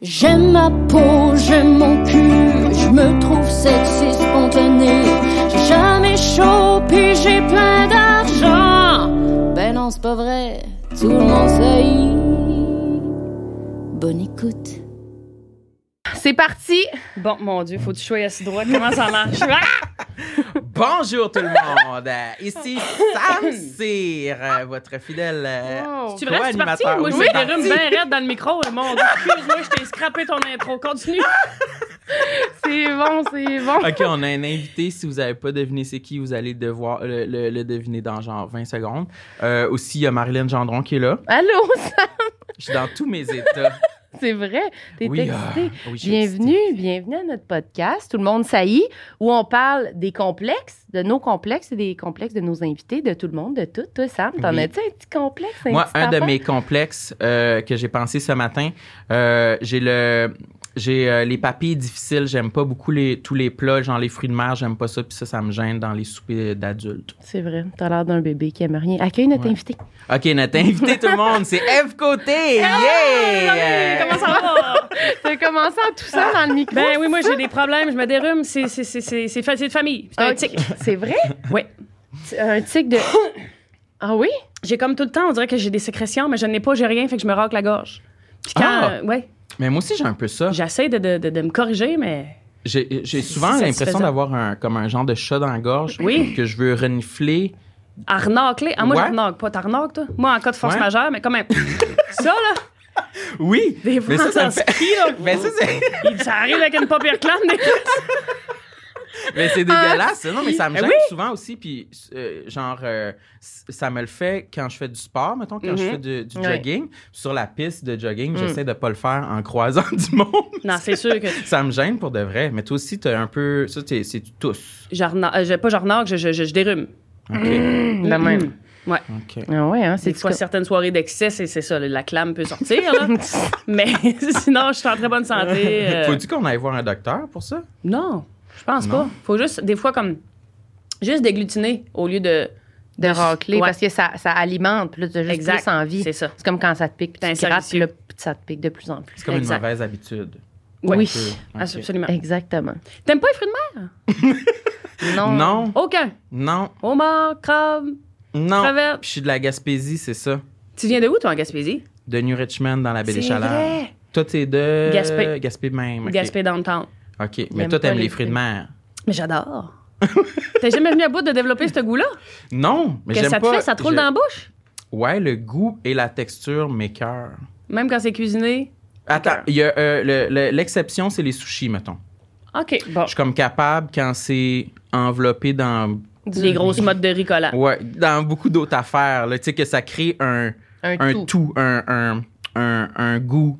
J'aime ma peau, j'aime mon cul, je me trouve sexy spontané. J'ai jamais chaud, puis j'ai plein d'argent. Ben non, c'est pas vrai, tout le monde sait. Bonne écoute. C'est parti. Bon, mon Dieu, faut que tu sois assis droit. Comment ça marche? Bonjour tout le monde! Ici Sam Cyr, euh, votre fidèle euh, Wow. Tu restes parti? co-animateur. Moi, je Oui, dérume parti. bien raide dans le micro. Mon Dieu, excuse-moi, je t'ai scrappé ton intro. Continue. C'est bon, c'est bon. OK, on a un invité. Si vous n'avez pas deviné c'est qui, vous allez devoir le, le- le deviner dans genre 20 secondes. Euh, aussi, il y a Marilyn Gendron qui est là. Allô, Sam? Je suis dans tous mes états. C'est vrai. T'es Oui, excité. ah, oui, suis bienvenue, excité. bienvenue à notre podcast. Tout le monde saillit, où on parle des complexes, de nos complexes et des complexes de nos invités, de tout le monde, de tout. Toi, Sam, t'en Oui. as-tu un petit complexe? un Moi, petit un de mes complexes euh, que j'ai pensé ce matin, euh, j'ai le j'ai euh, les papilles difficiles, j'aime pas beaucoup les tous les plats, genre les fruits de mer, j'aime pas ça, puis ça ça me gêne dans les soupers d'adultes. C'est vrai, t'as l'air d'un bébé qui aime rien. Accueille notre Ouais. invité. OK, notre invité tout le monde, c'est Eve Côté. Hey, Yeah! comment ça va? T'as commencé en toussant dans le micro. Ben oui, moi, j'ai des problèmes. Je me dérume. C'est c'est- c'est- c'est- c'est fa- c'est de famille. C'est un tic. C'est vrai? Oui. Un tic de. Ah oui? J'ai comme tout le temps, on dirait que j'ai des sécrétions, mais je n'ai pas, j'ai rien, fait que je me racle la gorge. Puis quand, Ah. euh, ouais, Mais moi aussi j'ai un peu ça. j'essaie de, de, de, de me corriger, mais J'ai souvent l'impression d'avoir un comme un genre de chat dans la gorge Oui. que je veux renifler. arnacler. Ah, moi, Ouais. j'arnaque pas. T'arnaques, toi? Moi, en cas de force Ouais. majeure, mais quand même. ça, là, Oui. des Mais fois, ça, ça fait- là. Mais ça c'est ça arrive avec une paupière clame. des. Mais c'est dégueulasse. Non, mais ça me Ben gêne oui. souvent aussi. Puis, euh, genre, euh, ça me le fait quand je fais du sport, mettons, quand je Mhm. fais du, jogging. Sur la piste de jogging, Mm. j'essaie de pas le faire en croisant du monde. Non, c'est sûr que ça me gêne pour de vrai. Mais toi aussi, t'as un peu. Ça, t'es- c'est tous. j'arnaque. euh, pas j'arnaque, je, je, je, je dérume. OK. De même. Ouais. OK. Ah ouais, hein? C'est fois certaines soirées d'excès, c'est c'est ça, la clame peut sortir, là. Mais sinon, je suis en très bonne santé. euh, Faut-tu qu'on aille voir un docteur pour ça? Non, je pense Non? pas. Faut juste, des fois, comme, juste déglutiner au lieu de. de racler Ouais. parce que ça, ça alimente, puis là, tu as juste Exact. plus envie. C'est ça. C'est comme quand ça te pique, puis tu grattes, puis là, ça te pique de plus en plus. C'est comme Exact. une mauvaise habitude. Oui. Absolument. Exactement. T'aimes pas les fruits de mer? Non. Non, Aucun. non, Homard, crabe, non. crevette. Puis je suis de la Gaspésie, c'est ça. Tu viens de où, toi, en Gaspésie? De New Richmond dans la baie des Chaleurs. vrai. Toi, t'es de. Gaspé. Gaspé même. OK. Gaspé downtown. OK. Mais J'aime toi, pas t'aimes les fruits de mer. Mais j'adore. T'es jamais venu à bout de développer ce goût-là? Non, mais Qu'est-ce que j'aime ça te pas. fait? Ça te roule je- dans la bouche? Ouais, le goût et la texture m'écœurent. Même quand c'est cuisiné? Attends, il y a euh, le- le- l'exception, c'est les sushis, mettons. OK, bon. Je suis comme capable quand c'est enveloppé dans Les grosses modes de riz collant. ouais, dans beaucoup d'autres affaires, tu sais que ça crée un Un, un tout. tout, un, un, un, un goût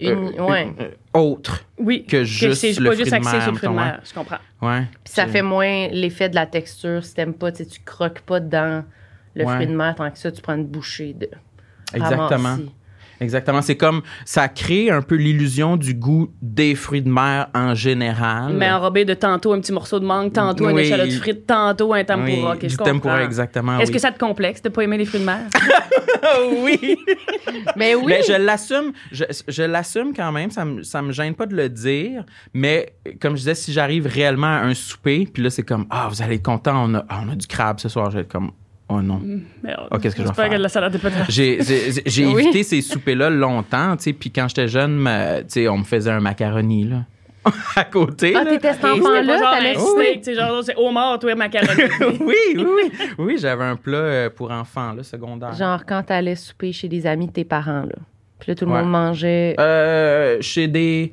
Une- euh, ouais. euh, autre Oui. que juste c'est le pas juste axé sur le fruit de mer. Je comprends. Ouais. Puis ça fait moins l'effet de la texture si t'aimes pas, tu croques pas dans le Ouais. fruit de mer tant que ça, tu prends une bouchée de Exactement. Exactement. C'est comme ça crée un peu l'illusion du goût des fruits de mer en général. Mais enrobé de tantôt un petit morceau de mangue, tantôt un Oui. échalote frite, tantôt un tempura. Oui, du tempura, exactement. Est-ce oui. que ça te complexe de pas aimer les fruits de mer? oui. Mais oui, Mais je l'assume, je, je l'assume quand même, ça me, ça me gêne pas de le dire, mais comme je disais, si j'arrive réellement à un souper, puis là c'est comme, ah, vous allez être content, on a, on a du crabe ce soir, je vais être comme, oh non. Merde. Ah, qu'est-ce que je vais faire? de la salade de patates. J'ai, j'ai, j'ai Oui. évité ces soupers-là longtemps, tu sais, puis quand j'étais jeune, ma- tu sais, on me faisait un macaroni, là, à côté, ah, t'étais cet enfant-là, t'allais Oh, oui. sais, genre c'est homard, toi, macaroni. oui, oui, oui, oui, j'avais un plat euh, pour enfants, là, secondaire. genre quand t'allais souper chez des amis de tes parents, là. Puis là, tout le Ouais. monde mangeait. Euh, chez des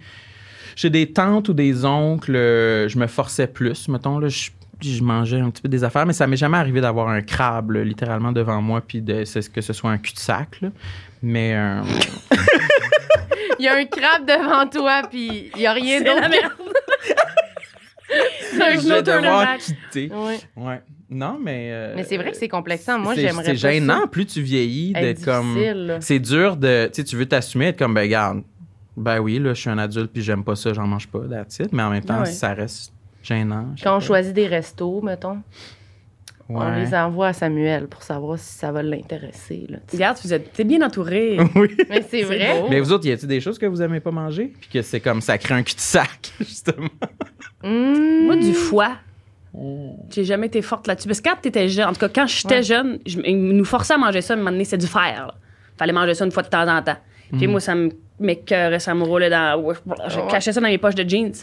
chez des tantes ou des oncles, euh, je me forçais plus, mettons là, je, je mangeais un petit peu des affaires, mais ça m'est jamais arrivé d'avoir un crabe là, littéralement devant moi puis de c'est- que ce soit un cul-de-sac là. Mais euh, Il y a un crabe devant toi, puis il y a rien C'est la d'autre. merde. je no vais devoir quitter. Ouais. Ouais. Non, mais euh, Mais c'est vrai que c'est complexant. Moi, c'est- j'aimerais C'est gênant, ça. plus tu vieillis Être d'être comme difficile, là. c'est dur de tu sais tu veux t'assumer être comme ben regarde. Ben oui, là je suis un adulte puis j'aime pas ça, j'en mange pas that's it. mais en même temps ouais. ça reste gênant. Quand on pas. choisit des restos, mettons. On les envoie à Samuel pour savoir si ça va l'intéresser. Regarde, vous êtes t'es bien entouré. Oui. Mais c'est vrai. beau. Mais vous autres, y a-t-il des choses que vous aimez pas manger? Puis que c'est comme ça crée un cul-de-sac, justement. Mmh. Moi, du foie. J'ai jamais été forte là-dessus. Parce que quand t'étais jeune, en tout cas, quand j'étais Ouais. jeune, je- ils nous forçaient à manger ça, à un moment donné, c'est du fer. là. Fallait manger ça une fois de temps en temps. Puis moi, ça me m'écœurait, ça me roulait dans. Je cachais ça dans mes poches de jeans.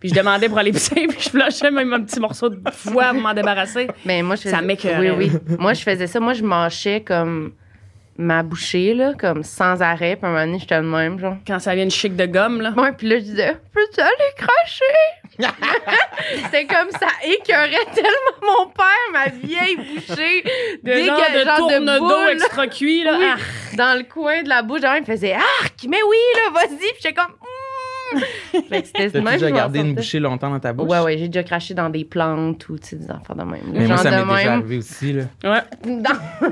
Puis je demandais pour aller pisser, puis je flushais même un petit morceau de foie pour m'en débarrasser. Mais moi, je Ça faisais- m'écœurait. Oui, oui. moi, je faisais ça. Moi, je mâchais comme ma bouchée, là, comme sans arrêt. Puis à un moment donné, j'étais de même, genre. Quand ça vient une chic de gomme, là. Ouais, puis là, je disais, peux-tu aller cracher? C'était comme ça écœurait tellement mon père, ma vieille bouchée. De dégueu- genre de genre tourne d'eau boule, extra cuit, là. Oui, Ah. dans le coin de la bouche. Genre, il me faisait arc, mais oui, là, vas-y. Puis j'étais comme. T'as déjà gardé une bouchée longtemps dans ta bouche? Ouais, ouais, j'ai déjà craché dans des plantes ou tu sais, des enfants de même. Mais moi, ça m'est déjà arrivé aussi, là. Ouais. Dans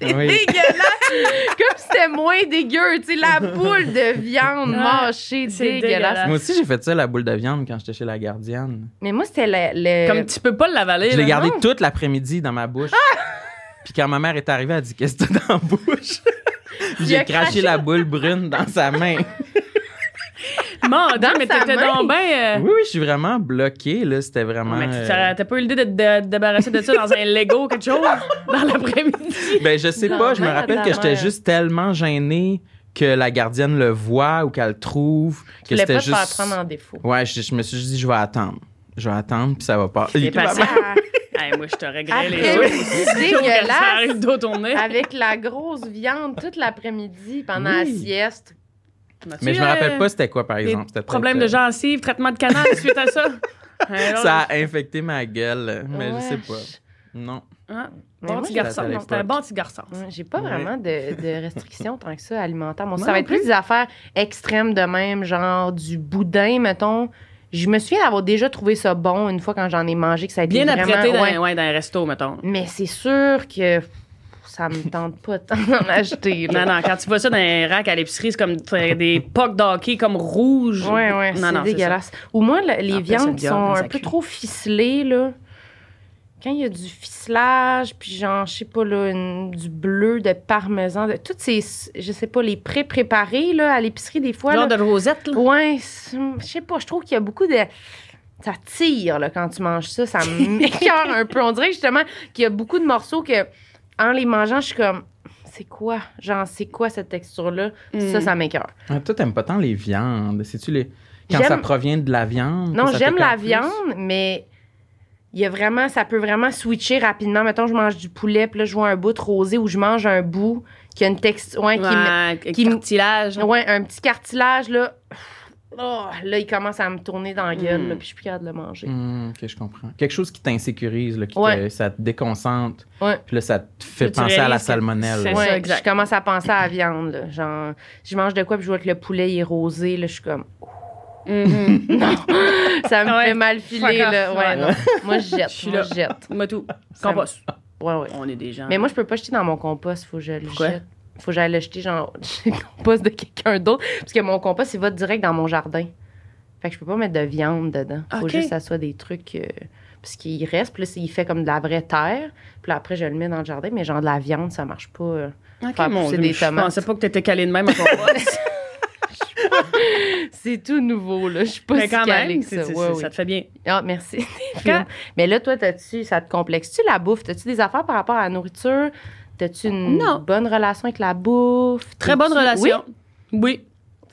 C'est Oui. dégueulasse! Comme si c'était moins dégueu, tu sais, la boule de viande Ouais, mâchée, dégueulasse. dégueulasse. Moi aussi, j'ai fait ça, la boule de viande, quand j'étais chez la gardienne. Mais moi, c'était le. le- Comme tu peux pas l'avaler. Je l'ai gardé non? toute l'après-midi dans ma bouche. Puis quand ma mère est arrivée, elle a dit Qu'est-ce que t'as dans la bouche? J'ai craché. la boule brune dans sa main. Mon Dieu, Dans mais t'étais donc bien. oui, oui, je suis vraiment bloqué, là. C'était vraiment. Mais euh, t'as t'as pas eu l'idée de, de- de débarrasser de ça dans un Lego quelque chose dans l'après-midi? Ben, je sais Dans pas, je me la rappelle que j'étais juste tellement gênée que la gardienne le voit ou qu'elle le trouve. Tu Que voulais c'était pas te faire juste. prendre en défaut. Ouais, je, je me suis juste dit, je vais attendre. Je vais attendre, puis ça va pas. T'es patient. Hey, moi, je t'aurais grillé les Après, yeux. c'est Ça dégueulasse. arrive tourné. Avec la grosse viande toute l'après-midi pendant la Oui. sieste. Mais je me rappelle pas c'était quoi, par exemple. C'était euh, problèmes de gencives, traitement de canal suite à ça. euh, Ça a infecté ma gueule, mais je sais pas. Non. Ah, bon petit garçon. C'était un bon petit garçon. J'ai pas Ouais. vraiment de, de restrictions tant que ça Moi ça va être plus des affaires extrêmes de même, genre du boudin, mettons. Je me souviens d'avoir déjà trouvé ça bon une fois quand j'en ai mangé, que ça a été Bien vraiment... apprêté dans, ouais. ouais, dans un resto, mettons. Mais c'est sûr que pff, ça me tente pas tant d'en acheter. là. Non, non, quand tu vois ça dans un rack à l'épicerie, c'est comme des pocs d'hockey comme rouges. Ouais, ouais, Non, c'est dégueulasse. Ou moi, le- les En viandes qui viande sont un peu trop ficelées, là. Quand il y a du ficelage, puis genre, je sais pas, là, une- du bleu, de parmesan, de, toutes ces, je sais pas, les pré-préparés, là, à l'épicerie, des fois. Genre là. de rosette, là. Ouais, je sais pas, je trouve qu'il y a beaucoup de. Ça tire, là, quand tu manges ça. Ça m'écœure un peu. On dirait justement qu'il y a beaucoup de morceaux que, en les mangeant, je suis comme. C'est quoi? Genre, c'est quoi cette texture-là? Ça, Mm. ça m'écœure. Ah, toi, t'aimes pas tant les viandes. C'est-tu les. Quand ça provient de la viande? Non, j'aime la plus? viande, mais il y a vraiment, ça peut vraiment switcher rapidement. Mettons, je mange du poulet, puis là, je vois un bout de rosé ou je mange un bout qui a une texture, ouais, qui me- Ouais, qui me- cartilage. ouais, un petit cartilage, là. Oh, là, il commence à me tourner dans la gueule, Mm. là, puis je suis plus capable de le manger. Hmm, ok, je comprends. Quelque chose qui t'insécurise, là, qui Ouais. te- ça te déconcentre. Ouais. Puis là, ça te fait tu penser à la salmonelle. c'est là. ça, exact. je commence à penser à la viande, là. Genre, je mange de quoi, puis je vois que le poulet il est rosé, là, je suis comme, Mhm. non, ça me Ouais. fait mal filer, là. Ouais, non. Moi, je jette, Je suis moi, là. je jette. Moi, tout. Me- Compost. Ouais, ouais. On est des gens. Mais moi, je peux pas jeter dans mon compost. Faut que je le Pourquoi? jette. Faut que j'aille le jeter, genre, le compost de quelqu'un d'autre. Parce que mon compost, il va direct dans mon jardin. Fait que je peux pas mettre de viande dedans. Faut juste que ça soit des trucs. euh, parce qu'il reste, puis là, il fait comme de la vraie terre. Puis là, après, je le mets dans le jardin. Mais genre, de la viande, ça marche pas. euh. Ok, faire mon Dieu, des je tomates. pensais pas que t'étais calé de même à compost. C'est tout nouveau, là. Je suis pas Mais si quand calée même, que ça. Ouais, oui. ça te fait bien. Ah, merci. Quand- Mais là, toi, t'as-tu, ça te complexe-tu la bouffe? T'as-tu des affaires par rapport à la nourriture? T'as-tu une Non. bonne relation avec la bouffe? Très bonne relation. Oui? Oui,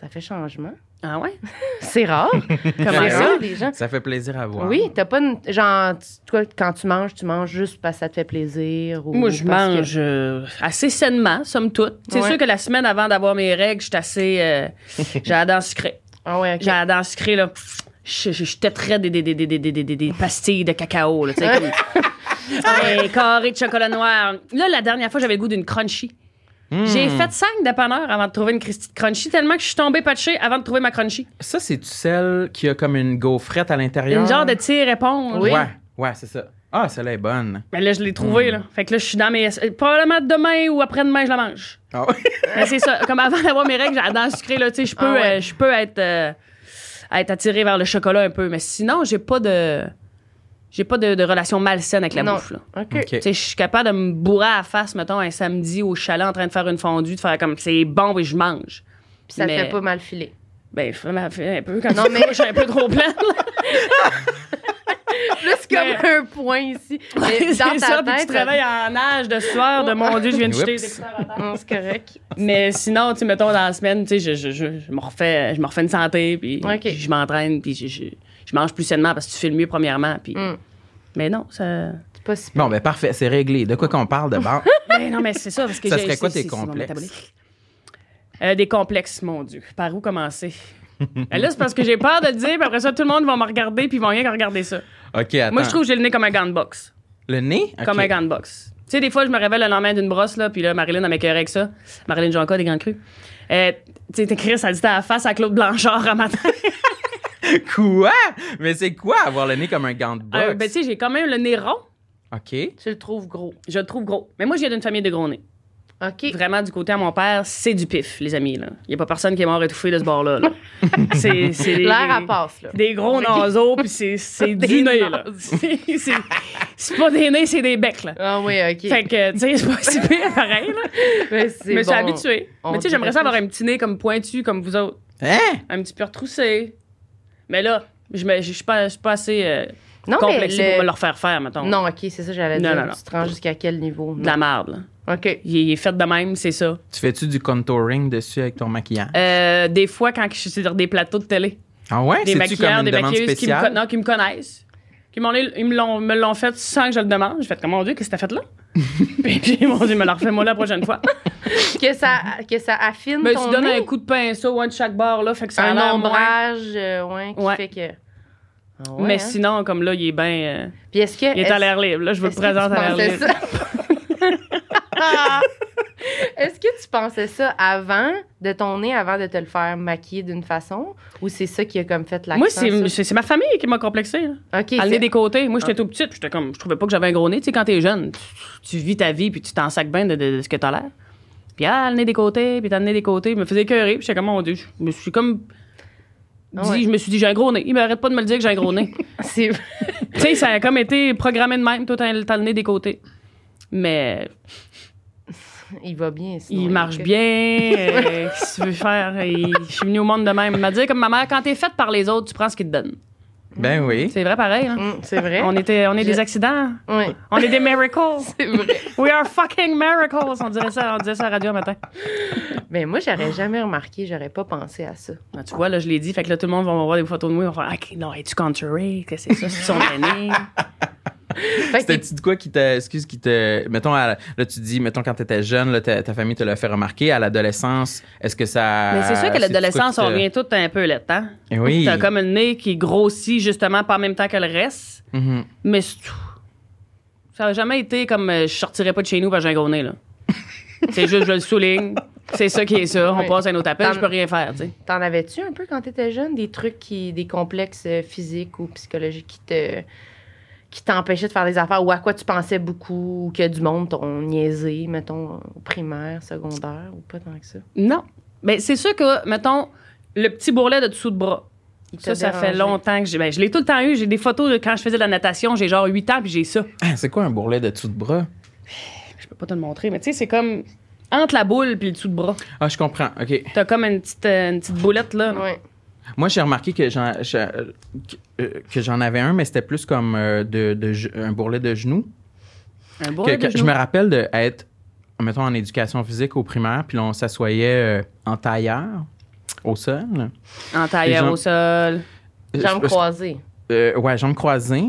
ça fait changement. Ah ouais? C'est rare. Comment ça? les gens. Ça fait plaisir à voir. Oui, t'as pas une. Genre, tu- toi, quand tu manges, tu manges juste parce que ça te fait plaisir. Ou Moi, je que- mange euh, assez sainement, somme toute. C'est Ouais. sûr que la semaine avant d'avoir mes règles, j'étais assez. euh, j'ai la dent sucrée. Ah ouais. J'ai la dent sucrée, là. Je, je, je têterais des, des, des, des, des, des, des, des pastilles de cacao, là. Tu sais, comme. Un carré de chocolat noir. Là, la dernière fois, j'avais le goût d'une crunchy. Hmm. J'ai fait cinq dépanneurs avant de trouver une Christie de crunchy, tellement que je suis tombée patchée avant de trouver ma crunchy. Ça, c'est-tu celle qui a comme une gaufrette à l'intérieur? Une genre de tire-éponge. Oui. Ouais, ouais, c'est ça. Ah, celle-là est bonne. Mais là, je l'ai trouvée, là. Fait que là, je suis dans mes. Probablement demain ou après-demain, je la mange. Ah ouais? Mais c'est ça. Comme avant d'avoir mes règles, j'ai la dent sucrée, là. Tu sais, je peux, Ah ouais. euh, je peux être, euh, être attirée vers le chocolat un peu. Mais sinon, j'ai pas de. J'ai pas de, de relation malsaine avec la Non. bouffe, là. OK. Je suis capable de me bourrer à la face, mettons, un samedi au chalet en train de faire une fondue, de faire comme c'est bon et je mange. Puis ça te fait pas mal filer. Ben, fais ma- fais un peu quand Non, non, mais- suis un peu trop pleine. là. Plus comme un point ici. Mais dans c'est ta ça, puis tu réveilles en âge de sueur, de mon Dieu, je viens de jeter Oups. des. Non, c'est correct. Mais sinon, tu mettons, dans la semaine, tu sais, je, je, je, je me refais, je me refais une santé, puis je m'entraîne, puis je, je, mange plus sainement parce que tu fais le mieux, premièrement. Puis... Mm. Mais non, ça. C'est pas si Bon, ben parfait, c'est réglé. De quoi qu'on parle de bord? Ben non, mais c'est ça. Parce que Ça serait quoi c'est- tes complexes? Euh, des complexes, mon Dieu. Par où commencer? Ben là, c'est parce que j'ai peur de le dire, puis après ça, tout le monde va me regarder, puis ils vont rien que regarder ça. OK, attends. Moi, je trouve que j'ai le nez comme un gant de boxe. Le nez? Comme un gant de boxe. Tu sais, des fois, je me révèle le lendemain d'une brosse, là, puis là, Marilyn, elle m'écœurait avec ça. Marilyn Jonca, des grands crus. Euh, tu sais, t'écris, ça dit à la face à Claude Blanchard un matin. Quoi? Mais c'est quoi avoir le nez comme un gant de boxe? Euh, ben, tu sais, j'ai quand même le nez rond. OK. Tu le trouves gros. Je le trouve gros. Mais moi, je viens d'une famille de gros nez. OK. Vraiment, du côté à mon père, c'est du pif, les amis. Il n'y a pas personne qui est mort étouffé de ce bord-là. là. c'est, c'est des- L'air, elle passe, là. Des gros naseaux, puis c'est, c'est Des du nez, là. C'est, c'est- c'est pas des nez, c'est des becs, là. Ah oui, OK. Fait que, tu sais, c'est pas si pire, pareil, là. Mais c'est Je me suis habituée. Mais tu sais, j'aimerais ça avoir un petit nez comme pointu, comme vous autres. Hein? Un petit peu retroussé. Mais là, je me- je suis pas, je suis pas assez euh, Non, le- pour me le refaire faire, mettons. Non, OK, c'est ça, j'allais dire. non, non. Tu te rends jusqu'à quel niveau? De la merde, là. OK. Il est, il est fait de même, c'est ça. Tu fais-tu du contouring dessus avec ton maquillage? Euh, des fois, quand je suis sur des plateaux de télé, ah ouais? des maquilleurs, comme une des demande maquilleuses qui me, non, qui me connaissent. Ils me l'ont, me l'ont fait sans que je le demande. J'ai fait comme, mon Dieu, qu'est-ce que t'as fait là? puis, puis, mon Dieu, me l'a refait moi la prochaine fois. Que ça, que ça affine Mais ton tu donnes nez? un coup de pinceau, un de chaque bord, là, fait que ça a un moins. ombrage, euh, ouais, qui Ouais. fait que... Ah ouais, Mais hein? sinon, comme là, il est bien. Puis est-ce que... il est à l'air libre. Là, je vous le est-ce que présente tu à l'air libre. Est-ce que tu pensais ça avant de ton nez, avant de te le faire maquiller d'une façon? Ou c'est ça qui a comme fait l'accent? Moi, c'est, ma famille qui m'a complexé. Là. OK, des côtés. Moi, j'étais tout petite, puis j'étais comme, je trouvais pas que j'avais un gros nez. Tu sais, quand t'es jeune, tu, tu vis ta vie, puis tu t'en sacs bien de, de- de ce que t'as l'air. Puis, ah, le nez des côtés, puis t'as le nez des côtés. Je me faisait écœurer, puis j'étais comme, mon Dieu, je me suis comme. Ah dit- ouais. Je me suis dit, j'ai un gros nez. Il m'arrête pas de me le dire que j'ai un gros nez. c'est... tu sais, ça a comme été programmé de même. Toi, t'as, t'as le nez des côtés. Mais Il va bien, sinon. il marche bien. euh, Qu'est-ce que tu veux faire? Il- Je suis venue au monde de même. Il m'a dit, comme ma mère, quand t'es faite par les autres, tu prends ce qu'ils te donnent. Ben oui. C'est vrai, pareil. hein? Hum, c'est vrai? On, était, on est Je- des accidents. Oui, On est des miracles. c'est vrai. We are fucking miracles. On dirait ça, on disait ça à la radio un matin. Mais moi, j'aurais jamais remarqué, j'aurais pas pensé à ça. Ah, tu vois, là, je l'ai dit. Fait que là, tout le monde va voir des photos de moi. Ils vont faire, OK, non, es-tu contouré? Qu'est-ce que c'est ça? C'est son aîné? C'était-tu de quoi qui t'a. Excuse, qui te. Mettons, à- là, tu dis, mettons, quand t'étais jeune, là, ta, ta famille te l'a fait remarquer. À l'adolescence, est-ce que ça. Mais c'est sûr que c'est-tu l'adolescence, on qui te- vient tout un peu le temps. Eh oui. T'as comme le nez qui grossit justement pas en même temps que le reste. Mhm. Mais c'est tout. Ça n'a jamais été comme euh, je sortirais pas de chez nous parce que j'ai un gros nez, là. c'est juste, je le souligne. C'est ça qui est ça. On Oui. passe à un autre appel, je peux rien faire, tu sais. T'en avais-tu un peu quand t'étais jeune, des trucs qui, des complexes euh, physiques ou psychologiques qui te, qui t'empêchaient de faire des affaires ou à quoi tu pensais beaucoup ou que du monde t'ont niaisé, mettons, au primaire, secondaire ou pas tant que ça? Non. Mais c'est sûr que, mettons, le petit bourrelet de dessous de bras. Il Ça, ça fait longtemps que j'ai. Ben, je l'ai tout le temps eu. J'ai des photos de quand je faisais de la natation. J'ai genre 8 ans, puis j'ai ça. Ah, c'est quoi un bourrelet de dessous de bras? Je peux pas te le montrer, mais tu sais, c'est comme entre la boule puis le dessous de bras. Ah, je comprends. OK. T'as comme une petite, euh, une petite boulette, là. Ouais. Moi, j'ai remarqué que j'en, je- euh, que, j'en avais un, mais c'était plus comme euh, de, un bourrelet de genou. Un Que- bourrelet que- de je genou. me rappelle d'être, mettons, en éducation physique au primaire, puis là, on s'assoyait euh, en tailleur au sol. En tailleur gens- au sol. Jambes Je- croisées. euh, ouais, jambes croisées.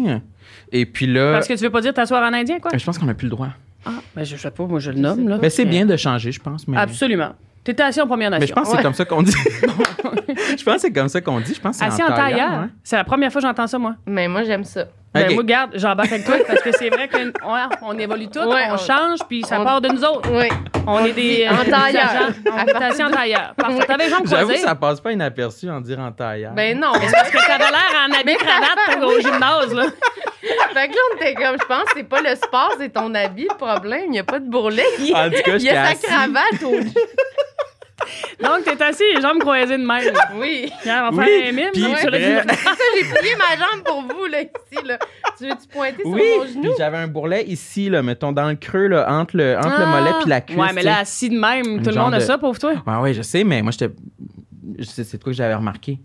Et puis là, Parce que tu veux pas dire t'asseoir en indien, quoi? je pense qu'on n'a plus le droit. Ah, ben je sais pas, moi je le nomme, là. Mais c'est bien de changer, je pense. Mais, Absolument. T'étais assis en Première Nation. mais je pense que c'est Ouais. comme ça qu'on dit. je pense que c'est comme ça qu'on dit. Je pense que Assis en tailleur. hein. C'est la première fois que j'entends ça, moi. Mais moi, j'aime ça. Ben, Ok. moi, garde, j'embarque avec toi parce que c'est vrai qu'on on évolue tout, Ouais, on, on- change, puis ça on- part de nous autres. Oui. On, est des. en euh, tailleur. On est assis en tailleur. Parfait. T'avais les jambes J'avoue que ça passe pas inaperçu en dire en tailleur. Ben non. Parce que t'avais l'air en habit cravate au gymnase, là? fait que là, on était comme, je pense, c'est pas le sport, c'est ton habit, le problème. Il n'y a pas de bourrelet. Il, En tout cas, il y a sa assis. cravate au Donc, t'es assis, les jambes croisées de même. Oui. Tiens, on va Oui, faire un mime. puis ça, j'ai plié ma jambe pour vous, là, ici, là. Tu veux-tu pointer Oui, sur mon puis genou? j'avais un bourrelet ici, là, mettons, dans le creux, là, entre le, entre le Ah. mollet puis la cuisse. Ouais, mais là, assis de même, tout le monde a de- ça, pauvre toi. Ouais, ouais, je sais, mais moi, j'étais. C'est de quoi que j'avais remarqué.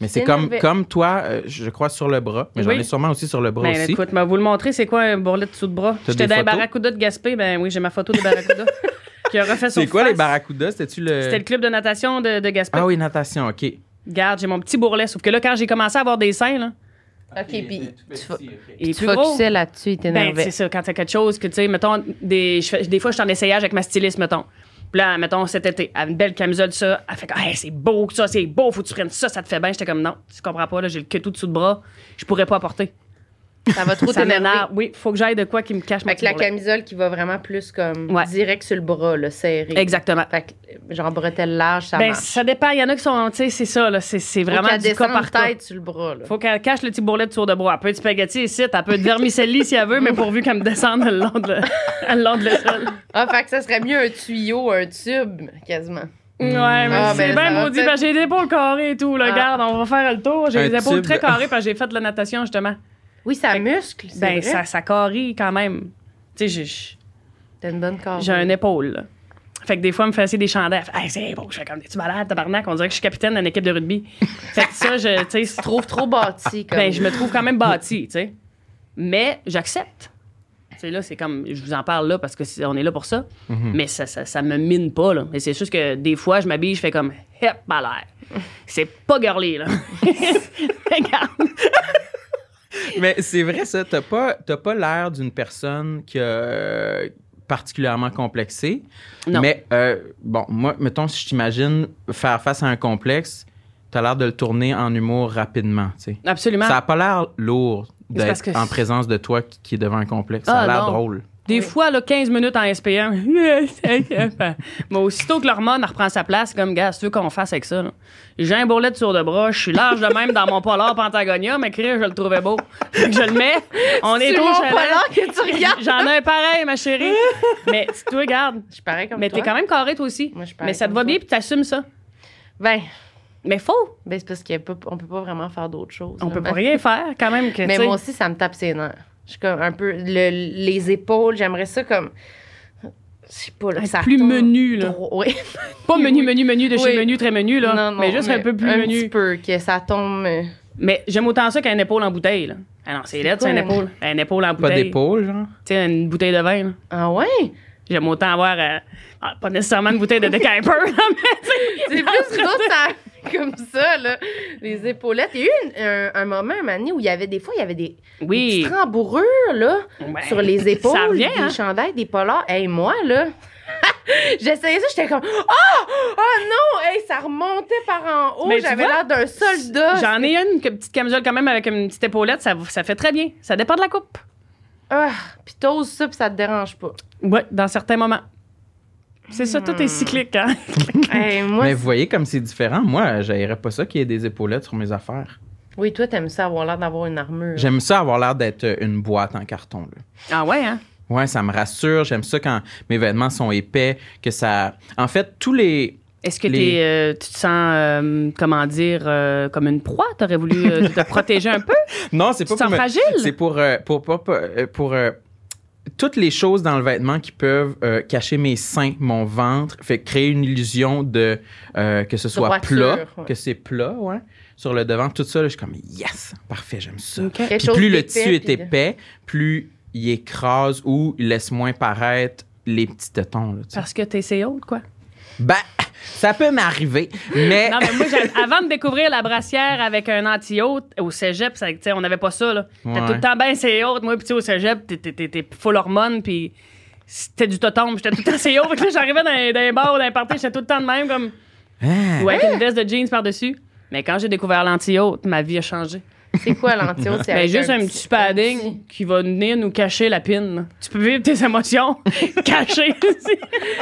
Mais c'est comme, comme toi, euh, je crois, sur le bras. Mais j'en ai sûrement aussi sur le bras Ben, aussi. écoute, mais vous le montrer, c'est quoi un bourrelet dessous de bras? J'étais des dans barracudas de Gaspé, ben oui, j'ai ma photo des barracudas. qui a refait c'est surface. quoi les barracudas? C'était-tu le. C'était le club de natation de, de Gaspé. Ah oui, natation, OK. Regarde, j'ai mon petit bourrelet. Sauf que là, quand j'ai commencé à avoir des seins, là, OK, puis tu, il est tu focusais là-dessus, il Ben, t'énervait. c'est ça, quand t'as quelque chose que, tu sais, mettons, des, fais- des fois, je suis en essayage avec ma styliste, mettons. Puis là, mettons, cet été, elle a une belle camisole, ça. Elle fait comme, hey, c'est beau, ça, c'est beau, faut que tu prennes ça, ça te fait bien. J'étais comme, non, tu comprends pas, là, j'ai le queue tout dessous de bras, je pourrais pas apporter. Ça va trop Ça t'énerver. Oui, faut que j'aille de quoi qui me cache Fait que la camisole qui va vraiment plus comme Ouais. direct sur le bras, là, serré. Exactement. Fait que, genre, bretelle large, ça Ben, marche. ça dépend. Il y en a qui sont, tu sais, c'est ça, là. C'est, vraiment du cas par cas. tête sur le bras, là. Faut qu'elle cache le petit bourrelet de tour de bras. Elle peut être spaghetti ici, elle peut être vermicelli si elle veut, mais pourvu qu'elle me descende le long de, le long de l'aisselle. Ah, fait que ça serait mieux un tuyau, un tube, quasiment. Ouais, mais Ah, c'est ben, bien maudit. j'ai les épaules carrées et tout, là. Ah. Regarde, on va faire le tour. J'ai Un les épaules tube. très carrées parce que j'ai fait de la natation, justement. Oui, ça muscle, c'est Ben, vrai. ça, ça quand même. Tu sais, j'ai- T'as une bonne j'ai un épaule, là. Fait que des fois, elle me fait assez des chandails. Elle fait, Hey, c'est beau, je fais comme des tu malade, tabarnak? On dirait que je suis capitaine d'une équipe de rugby. fait que ça, je, tu sais, Tu trouves trop bâti, comme. Ben, je me trouve quand même bâti, tu sais. Mais j'accepte. Tu sais, là, c'est comme, je vous en parle là parce que c'est- on est là pour ça. Mais ça, ça, ça me mine pas, là. Et c'est juste que des fois, je m'habille, je fais comme, hep, à l'air. C'est pas girly, là. Regarde. Mais c'est vrai, ça. T'as pas, t'as pas l'air d'une personne qui a euh, particulièrement complexé. Non. Mais, euh, bon, moi, mettons, si je t'imagine faire face à un complexe, t'as l'air de le tourner en humour rapidement, tu sais. Absolument. Ça a pas l'air lourd d'être que- en présence de toi qui, qui est devant un complexe. Ça Ah, a l'air drôle. Des fois, là, 15 minutes en SPM. Mais aussitôt que l'hormone reprend sa place, comme, gars, tu veux qu'on fasse avec ça, là. J'ai un bourrelet de tour de bras, je suis large de même dans mon polar Pentagonia, mais crée, je le trouvais beau. Fait que je le mets. On est C'est au mon chalet. polar que tu regardes. J'en ai un pareil, ma chérie. mais si tu regardes, Je parais comme mais toi. t'es quand même carré, toi aussi. Moi, je suis pareil mais ça te va toi. bien, puis t'assumes ça. Ben, Mais faux. ben c'est parce qu'on peut, pas vraiment faire d'autres choses. On là. peut pas rien faire, quand même. Que, Mais moi aussi, ça me tape ses nerfs. Je suis comme un peu. le- les épaules, j'aimerais ça comme. Je sais pas, là. Ça plus menu, là. trop- Oui. Pas menu, menu, menu de chez Oui. menu, très menu, là. Non, non, mais juste un peu plus un menu. petit peu, que ça tombe. euh, Mais j'aime autant ça qu'un épaule en bouteille, là. Ah non, c'est laid, c'est quoi, un un- épaule. Un épaule en Pas bouteille. d'épaule, genre? Tu sais, une bouteille de vin, là. Ah ouais? J'aime autant avoir. euh, ah, pas nécessairement une bouteille de Decamper, là, mais tu sais, C'est plus ça. Comme ça, là. Les épaulettes. Il y a eu une- un, un moment, un moment donné, où il y avait des fois, il y avait des, Oui. des petites rembourrures, là, Ouais. sur les épaules. Ça revient, des hein? chandails, des polars. Hey, moi, là. J'essayais ça, j'étais comme Ah! Oh non! Hey, ça remontait par en haut. Mais tu J'avais vois, l'air d'un soldat. J'en ai une que- petite camisole quand même avec une petite épaulette, ça, ça fait très bien. Ça dépend de la coupe. Ah, puis t'oses ça, puis ça te dérange pas. Ouais, dans certains moments. C'est ça, tout est cyclique, hein? Hey, moi, Mais vous voyez comme c'est différent. Moi, j'aimerais pas ça qu'il y ait des épaulettes sur mes affaires. oui, toi, t'aimes ça avoir l'air d'avoir une armure. J'aime ça avoir l'air d'être euh, une boîte en carton. Là. Ah ouais, hein? Ouais, ça me rassure. J'aime ça quand mes vêtements sont épais, que ça. En fait, tous les. Est-ce que Les- euh, tu te sens, euh, comment dire, euh, comme une proie? T'aurais voulu euh, te protéger un peu? Non, c'est Tu pas te sens pour. me- fragile? C'est pour euh, pour pas pour, pour, euh, toutes les choses dans le vêtement qui peuvent euh, cacher mes seins, mon ventre, fait créer une illusion de euh, que ce soit Droiture, plat, ouais. que c'est plat, ouais. Sur le devant, tout ça, là, je suis comme yes, parfait, j'aime ça. Puis plus le tissu est épais, plus il écrase ou il laisse moins paraître les petits tétons. Là. Parce que t'es c'est haute, quoi? Ben, ça peut m'arriver, mais. Non, mais moi, avant de découvrir la brassière avec un anti-haute au cégep, ça, on n'avait pas ça, là. T'es Ouais. tout le temps bien c'est haute. Moi, puis au cégep, t'es- full hormone, puis c'était du totem. J'étais tout le temps c'est haut. Fait que là, j'arrivais dans, dans les bars ou dans les parties, j'étais tout le temps de même, comme. Ah, Ou avec une veste de jeans par-dessus. Mais quand j'ai découvert l'anti-haute, ma vie a changé. C'est quoi l'anti-haute? C'est Ben, juste un, petit padding qui va venir nous cacher la pine. Tu peux vivre tes émotions cachées.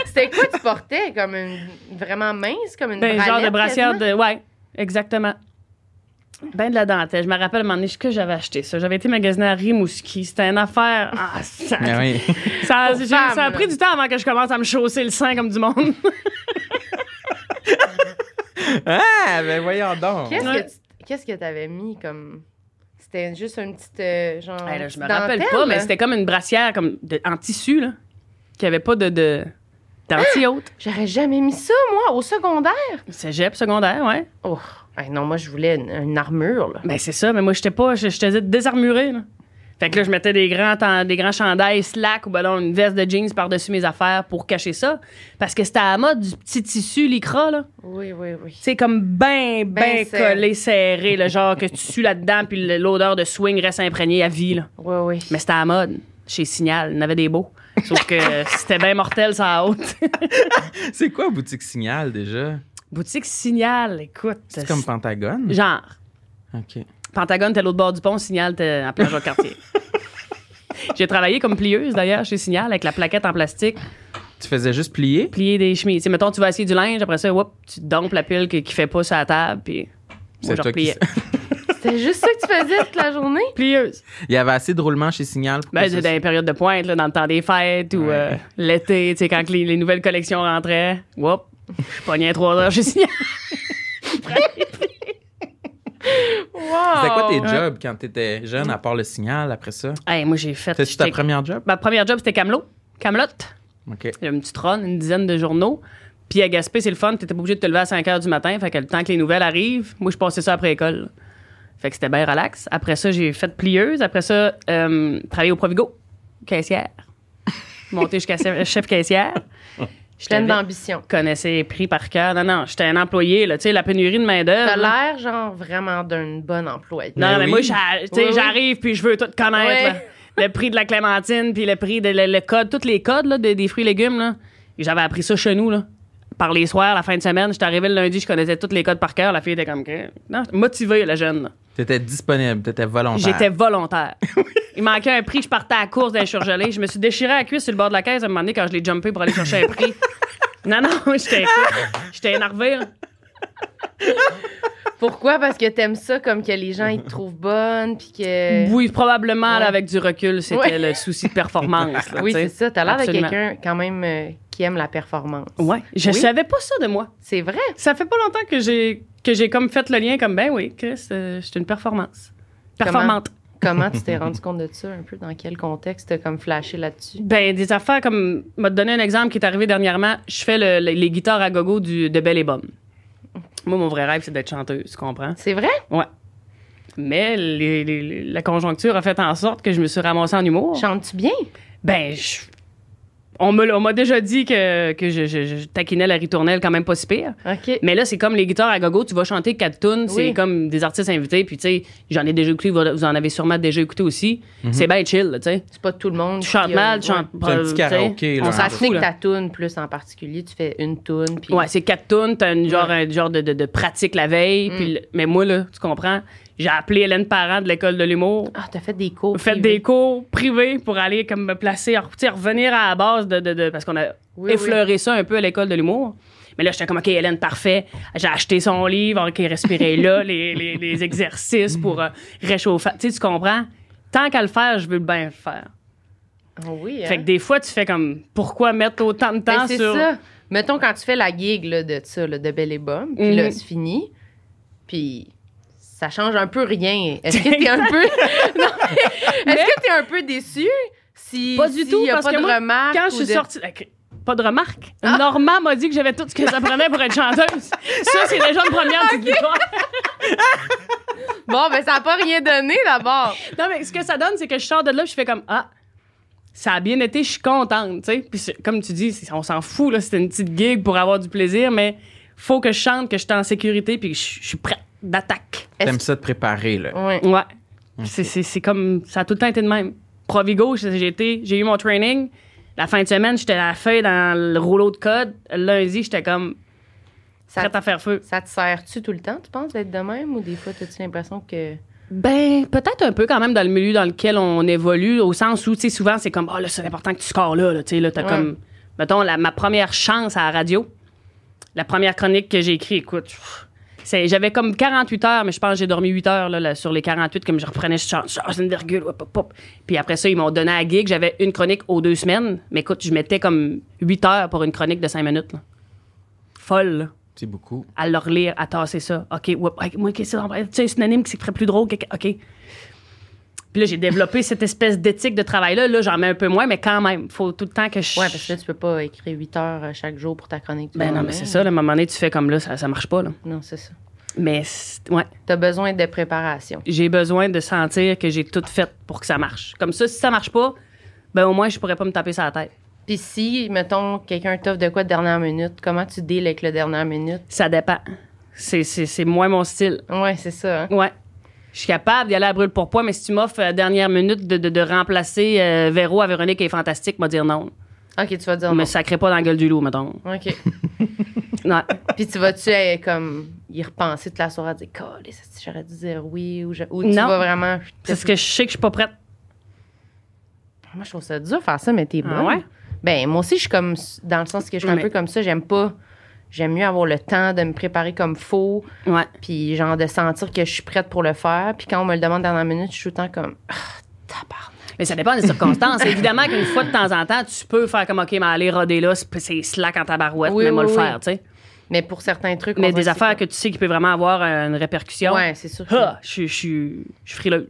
C'était quoi tu portais? Comme une vraiment mince, comme une ben, genre de brassière quasiment? de. Ouais, exactement. Ben de la dentelle. Je me rappelle un moment donné que j'avais acheté ça. J'avais été magasiner à Rimouski. C'était une affaire. Ah, ça, ben oui. ça, a là. pris du temps avant que je commence à me chausser le sein comme du monde. Ah, ben voyons donc. Qu'est-ce Ouais. que tu qu'est-ce que t'avais mis comme. C'était juste un petit. euh, genre. Hey, là, je me dentelle, rappelle pas, mais là. c'était comme une brassière comme de- en tissu, là, qui avait pas de, de haute. J'aurais jamais mis ça, moi, au secondaire. Cégep secondaire, ouais. Oh, hey, non, moi, je voulais une, une armure, là. Ben, c'est ça, mais moi, j'étais pas, je- j'étais désarmuré, là. Fait que là, je mettais des grands, temps- des grands chandails slack ou ben non, une veste de jeans par-dessus mes affaires pour cacher ça. Parce que c'était à la mode du petit tissu lycra, là. Oui, oui, oui. C'est comme ben, ben, Ben collé, serré, le genre que tu sues là-dedans, puis l'odeur de swing reste imprégnée à vie, là. Oui, oui. Mais c'était à la mode. Chez Signal, il y en avait des beaux. Sauf que c'était bien mortel, ça haute. C'est quoi boutique signal déjà? Boutique Signal, écoute. C'est comme Pentagone? Genre. OK. Pentagone, t'es à l'autre bord du pont, Signal, t'es en plein quartier. J'ai travaillé comme plieuse d'ailleurs chez Signal avec la plaquette en plastique, Tu faisais juste plier? plier des chemises. Mettons, tu vas essayer du linge, après ça, whoop, tu dompes la pile qui, qui fait pas sur la table, puis moi, je repliais. C'était juste ça que tu faisais toute la journée? Plieuse. Il y avait assez de roulement chez Signal pour Ben, dans les périodes de pointe, là, dans le temps des fêtes ou Ouais. euh, l'été, tu sais, quand les, les nouvelles collections rentraient. Whoop, je pognais trois heures chez Signal. Wow! C'était quoi tes Ouais. jobs quand t'étais jeune, à part le signal, après ça? Hey, moi, j'ai fait. C'était-tu ta première job? Ma première job, c'était Camelot. Camelot. OK. Une petite run, une dizaine de journaux. Puis à Gaspé, c'est le fun. T'étais pas obligé de te lever à 5 h du matin. Fait que le temps que les nouvelles arrivent, moi, je passais ça après école. Fait que c'était bien relax. Après ça, j'ai fait plieuse. Après ça, euh, travaillé au Provigo, caissière. Monté jusqu'à chef caissière. J'étais Pleine vite- d'ambition. connaissais les prix par cœur. Non, non, j'étais un employé, là. Tu sais, la pénurie de main-d'œuvre. T'as l'air, genre, vraiment d'un bon employé. Non, Ben mais oui. moi, j'a- tu sais, Oui, oui. j'arrive puis je veux tout connaître. Le prix de la clémentine, puis le prix de le, le code, tous les codes là, des, des fruits et légumes. Là. J'avais appris ça chez nous. Là. Par les soirs, la fin de semaine, j'étais arrivé le lundi, je connaissais tous les codes par cœur. La fille était comme que. Non, motivée, la jeune. T'étais disponible, t'étais volontaire. J'étais volontaire. Il manquait un prix, je partais à la course d'un surgelé. Je me suis déchiré à la cuisse sur le bord de la caisse à un moment donné quand je l'ai jumpé pour aller chercher un prix. Non, non, j'étais j'étais. Pourquoi? Parce que t'aimes ça comme que les gens ils te trouvent bonne, puis que... Oui, probablement, là, avec du recul, c'était Ouais. le souci de performance. là, Oui, c'est ça. T'as l'air de quelqu'un quand même euh, qui aime la performance. Ouais. Je Oui. savais pas ça de moi. C'est vrai. Ça fait pas longtemps que j'ai que j'ai comme fait le lien comme ben oui, Chris, euh, c'est une performance. Performante. Comment tu t'es rendu compte de ça un peu? Dans quel contexte t'as comme flashé là-dessus? Ben des affaires comme m'a donné un exemple qui est arrivé dernièrement, je fais le- le- les guitares à gogo du de Belle et Bonne. Moi mon vrai rêve c'est d'être chanteuse, tu comprends? C'est vrai? Mais les- les- la conjoncture a fait en sorte que je me suis ramassée en humour. Chantes-tu bien? Ben je- on m'a déjà dit que, que je, je- je taquinais la ritournelle quand même pas si pire. Mais là, c'est comme les guitares à gogo, tu vas chanter quatre tunes, c'est comme des artistes invités, puis tu sais, j'en ai déjà écouté, vous vous en avez sûrement déjà écouté aussi. C'est bien chill, là, tu sais. C'est pas tout le monde Tu chantes mal, tu ouais. chantes C'est un karaoké, là. On On s'en s'en fout, que là. ta toune plus en particulier, tu fais une toune, puis... Ouais, c'est quatre tunes, t'as une genre, un genre de, de- de pratique la veille, Mm. puis mais moi, là, tu comprends, j'ai appelé Hélène Parent de l'école de l'humour, Ah, t'as fait des cours fait privés. des cours privés pour aller comme me placer, revenir à la base de, de- de- parce qu'on a Oui, effleuré ça un peu à l'école de l'humour. Mais là, j'étais comme, OK, Hélène, parfait. J'ai acheté son livre, OK, respirer là, les, les- les exercices pour euh, réchauffer. Tu sais, tu comprends? Tant qu'à le faire, je veux bien le faire. Ah oui, hein? Fait que des fois, tu fais comme, pourquoi mettre autant de Ben, temps c'est sur. ça. Mettons, quand tu fais la gig là, de ça, là, de Belle et Bomme, puis Mhm. là, c'est fini, puis ça change un peu rien. Est-ce que t'es un peu... est-ce que t'es un peu déçu si Pas du tout, y a parce pas que de moi, remarques Quand je suis de- sortie. Pas de remarque. Ah! Normand m'a dit que j'avais tout ce que ça prenait pour être chanteuse. Ça, c'est déjà une première petite victoire. Bon, ben ça n'a pas rien donné, d'abord. Non, mais ce que ça donne, c'est que je sors de là, je fais comme Ah, ça a bien été, je suis contente, tu sais. Puis comme tu dis, on s'en fout, là, c'était une petite gig pour avoir du plaisir, mais faut que je chante, que je suis en sécurité, puis que je suis prête d'attaque. T'aimes ça te préparer, là. Ouais. Ouais. C'est- C'est c'est comme. Ça a tout le temps été de même. Provigo, j'ai été- j'ai eu mon training. La fin de semaine, j'étais à la feuille dans le rouleau de code. Le lundi, j'étais comme Ça, prête à faire feu. ça te sert-tu tout le temps, tu penses, d'être de même, ou des fois, as-tu l'impression que... Ben, peut-être un peu quand même dans le milieu dans lequel on évolue, au sens où, tu sais, souvent, c'est comme, oh là, c'est important que tu scores là, là tu sais, là, t'as Ouais. comme, mettons, la- ma première chance à la radio, la première chronique que j'ai écrite, écoute, pff, j'avais comme 48 heures, mais je pense que j'ai dormi 8 heures, là, là, sur les 48, comme je reprenais, je change, une virgule, hop, hop, hop. Puis après ça, ils m'ont donné à gig, j'avais une chronique aux deux semaines, mais écoute, je mettais comme 8 heures pour une chronique de 5 minutes, là. Folle, là. C'est beaucoup. à le relire, à tasser ça. OK, ouais, moi, qu'est-ce que c'est? Tu sais, un synonyme qui serait plus drôle. OK. Puis là, j'ai développé cette espèce d'éthique de travail-là. Là, j'en mets un peu moins, mais quand même, faut tout le temps que je. Ouais, parce que là, tu peux pas écrire 8 heures euh, chaque jour pour ta chronique. tu Ben non, mais c'est ça. là, à un moment donné, tu fais comme là, ça, ça marche pas. Là. Non, c'est ça. Mais ouais, T'as besoin de préparation. j'ai besoin de sentir que j'ai tout fait pour que ça marche. Comme ça, si ça marche pas, ben au moins, je pourrais pas me taper sur la tête. Puis si, mettons, quelqu'un t'offre de quoi de dernière minute, comment tu deals avec le dernière minute? Ça dépend. C'est, c'est, c'est moins mon style. Ouais, c'est ça. hein? Ouais. Je suis capable d'y aller à brûle pour poids, mais si tu m'offres à la dernière minute de, de, de remplacer euh, Véro à Véronique et Fantastique, m'a dire non. OK, tu vas dire Mais non. ça crée pas dans la gueule du loup, mettons. OK. Ouais. Puis tu vas-tu euh, comme y repenser toute la soirée à dire que j'aurais dû dire oui ou, je- ou tu Non. vas vraiment C'est ce que je sais que je suis pas prête. moi je trouve ça dur faire ça mais t'es Ah bonne. ouais? Ben moi aussi je suis comme dans le sens que je suis un Mais- peu comme ça, j'aime pas j'aime mieux avoir le temps de me préparer comme faux Ouais. puis genre de sentir que je suis prête pour le faire puis quand on me le demande dans la minute, je suis tout le temps comme ah, tabarnak. Mais ça dépend des circonstances. Évidemment qu'une fois de temps en temps, tu peux faire comme, OK, mais aller roder là, c'est slack en tabarouette, Oui, mais moi oui, le oui. faire, tu sais. Mais pour certains trucs Mais des affaires que tu sais qui peuvent vraiment avoir une répercussion. Ouais, c'est sûr. que Ah, je suis- je suis je suis frileuse.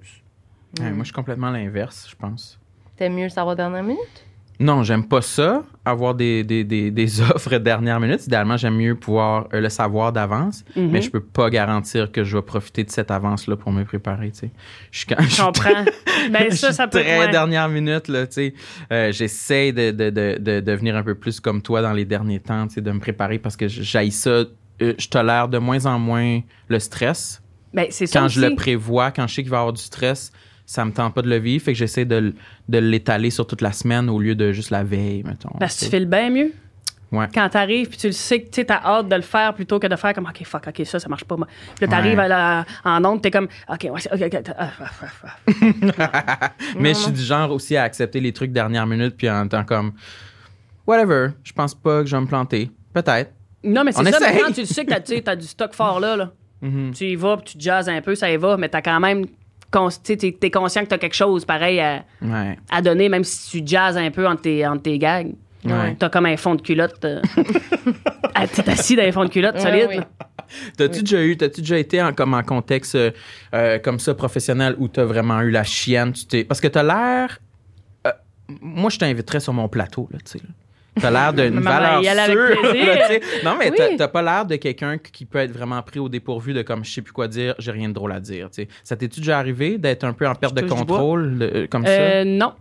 Ouais, moi, je suis complètement l'inverse, je pense. T'aimes mieux le savoir dernière minute? Non, j'aime pas ça, avoir des, des, des, des offres dernière minute. Idéalement, j'aime mieux pouvoir euh, le savoir d'avance, Mhm. mais je peux pas garantir que je vais profiter de cette avance-là pour me préparer, tu sais. Je suis quand Je comprends. ben ça, ça peut très ouais. dernière minute, là, tu sais. Euh, J'essaie de, de, de, de devenir un peu plus comme toi dans les derniers temps, tu sais, de me préparer parce que j'aille ça. euh, je tolère de moins en moins le stress. Ben, ça Quand je le prévois, quand je sais qu'il va y avoir du stress, ça me tente pas de le vivre. Fait que j'essaie de, de l'étaler sur toute la semaine au lieu de juste la veille, mettons. Parce que tu le bien mieux. Ouais. Quand t'arrives, puis tu le sais que tu as hâte de le faire plutôt que de faire comme, OK, fuck, OK, ça, ça marche pas. moi. Puis là, t'arrives Ouais. à la- en onde, t'es comme, OK, ouais, OK, OK. ah, ah, ah, ah. Mais je suis du genre aussi à accepter les trucs dernière minute puis en temps comme whatever, je pense pas que je vais me planter. Peut-être. Non, mais c'est ça, essaye. maintenant, tu le sais que t'as- t'as du stock fort là. là. Mhm. Tu y vas, puis tu jazzes un peu, ça y va, mais t'as quand même. Tu T'es t'es conscient que t'as quelque chose pareil à, Ouais. à donner, même si tu jazzes un peu entre tes, entre tes gags. Ouais. T'as comme un fond de culotte. euh, ah, T'es assis dans un fond de culotte Ouais, solide. oui. T'as-tu déjà eu, t'as-tu déjà été en, comme en contexte euh, euh, comme ça professionnel où t'as vraiment eu la chienne, tu t'es, parce que t'as l'air, euh, moi je t'inviterais sur mon plateau là, tu sais. T'as l'air d'une valeur sûre. là, non, mais Oui. t'as- pas l'air de quelqu'un qui peut être vraiment pris au dépourvu de comme je sais plus quoi dire, j'ai rien de drôle à dire. tu sais. Ça t'est-tu déjà arrivé d'être un peu en perte de contrôle euh, comme Euh, non.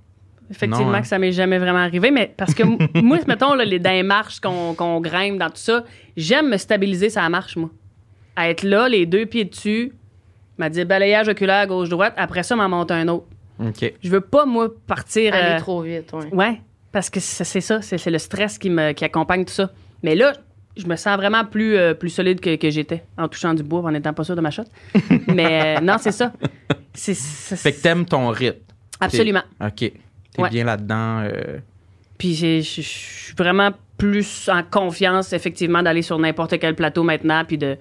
Effectivement, Non, hein? que ça m'est jamais vraiment arrivé. Mais parce que moi, mettons, là, les, dans les marches qu'on qu'on grimpe, dans tout ça, j'aime me stabiliser sur la marche, moi. À être là, les deux pieds dessus, m'a dit balayage oculaire gauche-droite. Après ça, m'en monte un autre. ça? OK. Je veux pas, moi, partir. Aller euh, trop vite, ouais. Ouais, parce que c'est ça, c'est le stress qui, me, qui accompagne tout ça. Mais là, je me sens vraiment plus, euh, plus solide que, que j'étais en touchant du bois, en n'étant pas sûr de ma shot. Mais euh, non, c'est ça. C'est- Fait que t'aimes ton rythme. Absolument. OK. T'es Ouais. bien là-dedans. euh, Puis je suis vraiment plus en confiance, effectivement, d'aller sur n'importe quel plateau maintenant, puis de,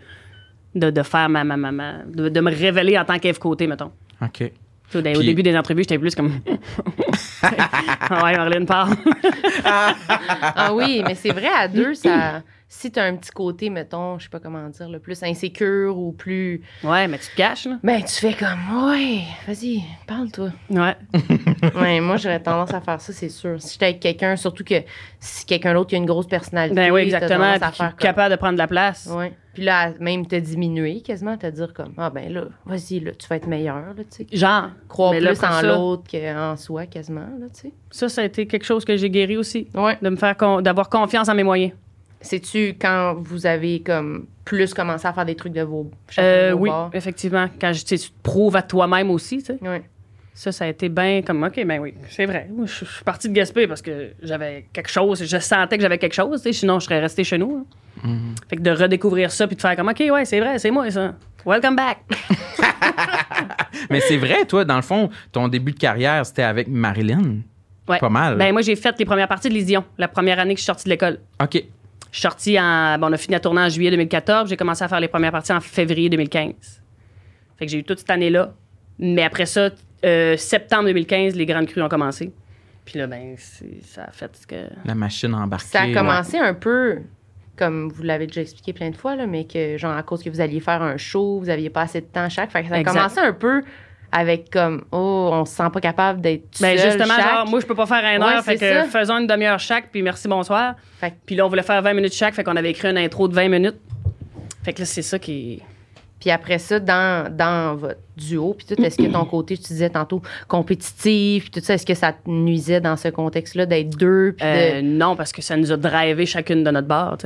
de, de faire ma, ma, ma, ma- de, de me révéler en tant qu'Ève Côté, mettons. OK. Au début des entrevues, j'étais plus comme. ouais, Marlène parle. Ah oui, mais c'est vrai, à deux, ça. Si t'as un petit côté, mettons, je sais pas comment dire, le plus insécure ou plus. ouais, mais tu te caches, là. Ben, tu fais comme, ouais, vas-y, parle-toi. Ouais. Ouais, moi, j'aurais tendance à faire ça, c'est sûr. Si j'étais avec quelqu'un, surtout que si quelqu'un d'autre qui a une grosse personnalité. Ben oui, exactement. Puis capable de prendre de la place. Ouais. Puis là, même te diminuer quasiment, te dire comme, ah ben là, vas-y, là, tu vas être meilleur, là, tu sais. Genre. Croire là, plus en l'autre qu'en soi, quasiment, là, tu sais. Ça, ça a été quelque chose que j'ai guéri aussi. Ouais. De me faire con- d'avoir confiance en mes moyens. C'est-tu quand vous avez comme plus commencé à faire des trucs de vos. Euh, de vos oui, bords? effectivement. Quand je, tu te prouves à toi-même aussi, tu sais. Ouais. Ça, ça a été bien comme, OK, ben oui, c'est vrai. Moi, Je je suis partie de Gaspé parce que j'avais quelque chose, je sentais que j'avais quelque chose, sinon je serais resté chez nous. hein. Fait que de redécouvrir ça puis de faire comme, OK, ouais, c'est vrai, c'est moi ça. Welcome back. Mais c'est vrai, toi, dans le fond, ton début de carrière, c'était avec Marilyn. Ouais. Pas mal. Ben moi, j'ai fait les premières parties de Lysion, la première année que je suis sortie de l'école. OK. Je suis sortie en. Bon, on a fini à tourner en juillet 2014. J'ai commencé à faire les premières parties en février 2015. Fait que j'ai eu toute cette année-là. Mais après ça, euh, septembre 2015, les grandes crues ont commencé. Puis là, ben, ça a fait ce que. La machine embarquée. Ça a commencé un peu comme vous l'avez déjà expliqué plein de fois, là, mais que, genre, à cause que vous alliez faire un show, vous aviez pas assez de temps chaque. Fait que ça a Exact. commencé un peu avec comme, oh, on se sent pas capable d'être tout Ben seul justement, chaque. genre, moi, je peux pas faire un Ouais, heure, fait que ça. faisons une demi-heure chaque, puis merci, bonsoir. Fait que- Puis là, on voulait faire 20 minutes chaque, fait qu'on avait écrit une intro de 20 minutes. Fait que là, c'est ça qui. Puis après ça, dans, dans votre duo, puis tout, est-ce que ton côté, tu disais tantôt, compétitif, puis tout ça, est-ce que ça te nuisait dans ce contexte-là d'être deux, puis Euh, de... Non, parce que ça nous a drivé chacune de notre barre.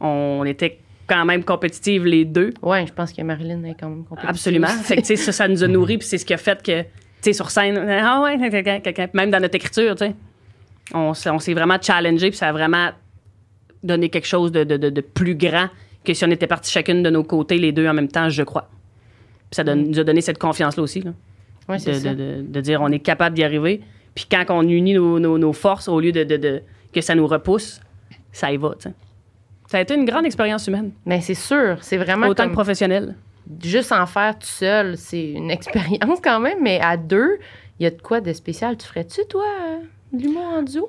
On était quand même compétitives les deux. Ouais, je pense que Marilyn est quand même compétitive. Absolument. Fait que, ça, ça nous a nourris, puis c'est ce qui a fait que, tu sais, sur scène, ah ouais, quelqu'un, quelqu'un. Même dans notre écriture, tu sais, on, s'est- on s'est vraiment challengé, puis ça a vraiment donné quelque chose de, de- de- de plus grand que si on était partis chacune de nos côtés, les deux en même temps, je crois. Puis ça donne- nous a donné cette confiance-là aussi, là, Ouais, c'est de, ça. de- de- de dire on est capable d'y arriver. Puis quand on unit nos, nos- nos forces au lieu de, que ça nous repousse, ça y va, tu sais. Ça a été une grande expérience humaine, Mais c'est sûr, c'est vraiment autant comme, que professionnelle. juste en faire tout seul, c'est une expérience quand même, mais à deux, il y a de quoi de spécial. Tu ferais-tu, toi, euh, l'humour en duo?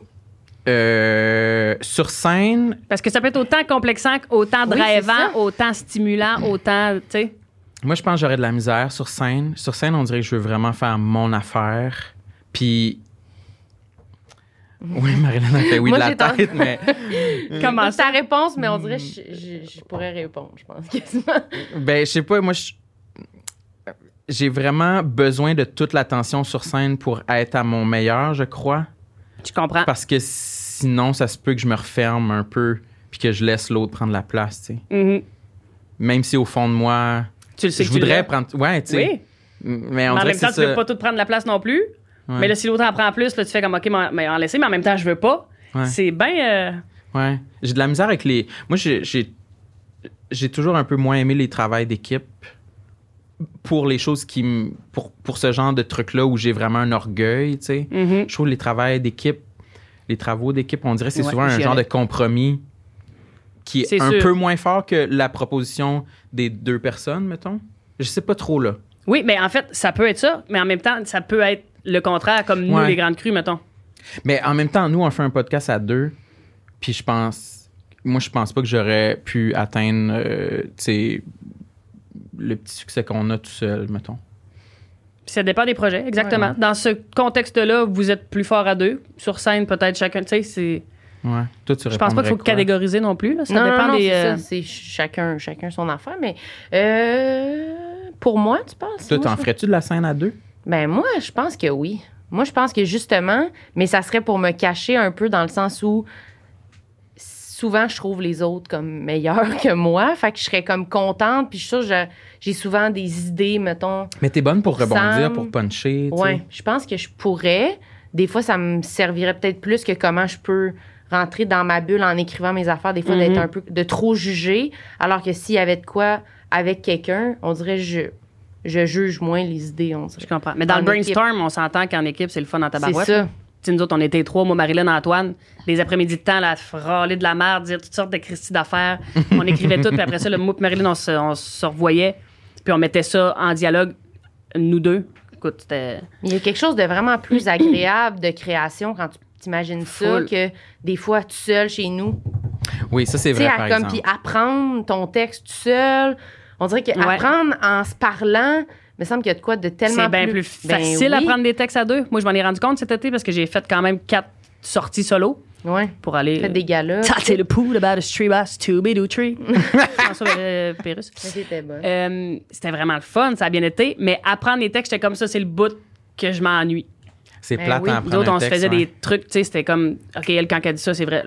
Euh, sur scène, Parce que ça peut être autant complexant, autant drivant, ça. autant stimulant, autant, tu sais. moi, je pense que j'aurais de la misère sur scène. Sur scène, on dirait que je veux vraiment faire mon affaire. Puis. Oui, Marilyn a fait oui Moi, de la tête, mais. Comment Écoute ta ça? réponse, mais on dirait que je, je- je pourrais répondre, je pense, quasiment. Ben, je sais pas, moi, je- j'ai vraiment besoin de toute l'attention sur scène pour être à mon meilleur, je crois. Je comprends. Parce que sinon, ça se peut que je me referme un peu puis que je laisse l'autre prendre la place, tu sais. Mhm. Même si au fond de moi, Tu le sais je tu voudrais prendre. Ouais, tu sais. Oui. Mais en même temps, tu veux ça. pas tout prendre la place non plus. Ouais. Mais là, si l'autre en prend plus, là, tu fais comme, OK, mais en laisser, mais en même temps, je veux pas. Ouais. C'est bien. euh, Ouais. J'ai de la misère avec les. Moi, j'ai, toujours un peu moins aimé les travails d'équipe pour les choses qui. Pour, pour ce genre de truc-là où j'ai vraiment un orgueil, tu sais. mhm. Je trouve les travails d'équipe, les travaux d'équipe, on dirait que c'est Ouais, souvent un genre de compromis qui est, un sûr. peu moins fort que la proposition des deux personnes, mettons? Je sais pas trop, là. Oui, mais en fait, ça peut être ça, mais en même temps, ça peut être le contraire, comme nous, Ouais. les grandes crues, mettons. Mais en même temps, nous, on fait un podcast à deux, puis je pense. Moi, je pense pas que j'aurais pu atteindre, euh, le petit succès qu'on a tout seul, mettons. Ça dépend des projets, exactement. Dans ce contexte-là, vous êtes plus fort à deux. Sur scène, peut-être chacun. Tu sais, c'est. Ouais. Toi, tu Je pense pas qu'il faut catégoriser non plus. Là. Ça non, dépend non, non, des. c'est euh, ça, c'est chacun, chacun son affaire, mais euh, pour moi, tu penses? Toi, t'en ferais-tu de la scène à deux? Ben moi, je pense que oui. Moi, je pense que justement, mais ça serait pour me cacher un peu dans le sens où souvent je trouve les autres comme meilleurs que moi, fait que je serais comme contente, puis je suis sûre que j'ai- souvent des idées, mettons. Mais t'es bonne pour rebondir, pour puncher, tu sais. Ouais, je pense que je pourrais. Des fois, ça me servirait peut-être plus que comment je peux rentrer dans ma bulle en écrivant mes affaires, des fois d'être un peu de trop juger, alors que s'il y avait de quoi avec quelqu'un, on dirait je je juge moins les idées, on Je comprends. Mais dans En le brainstorm, on s'entend qu'en équipe, c'est le fun en C'est tabarouette. ça. Tu sais, nous autres, on était trois, moi, Marilyn, Antoine. Les après-midi de temps, là, râler de la merde, dire toutes sortes de Christie d'affaires. On écrivait tout, puis après ça, le mot Marilyn, on se, on se revoyait. Puis on mettait ça en dialogue, nous deux. Écoute, c'était. Il y a quelque chose de vraiment plus agréable de création quand tu t'imagines ça Full. que des fois tout seul chez nous. Oui, ça, c'est Tu sais, vrai, à- par comme exemple. puis apprendre ton texte tout seul. On dirait que Ouais. apprendre en se parlant, il me semble qu'il y a de quoi de tellement C'est bien plus, Ben facile à oui. prendre des textes à deux. Moi, je m'en ai rendu compte cet été parce que j'ai fait quand même quatre sorties solo Ouais. pour aller. Fait des galas. Tâter le pool about a tree bass, to be do tree. Euh. Mais C'était bon. Euh, c'était vraiment le fun, ça a bien été. Mais apprendre les textes, j'étais comme ça, c'est le bout que je m'ennuie. C'est Ben plate oui. à Nous apprendre autres, un on se faisait ouais. des trucs, tu sais, c'était comme, OK, elle, quand elle dit ça, c'est vrai.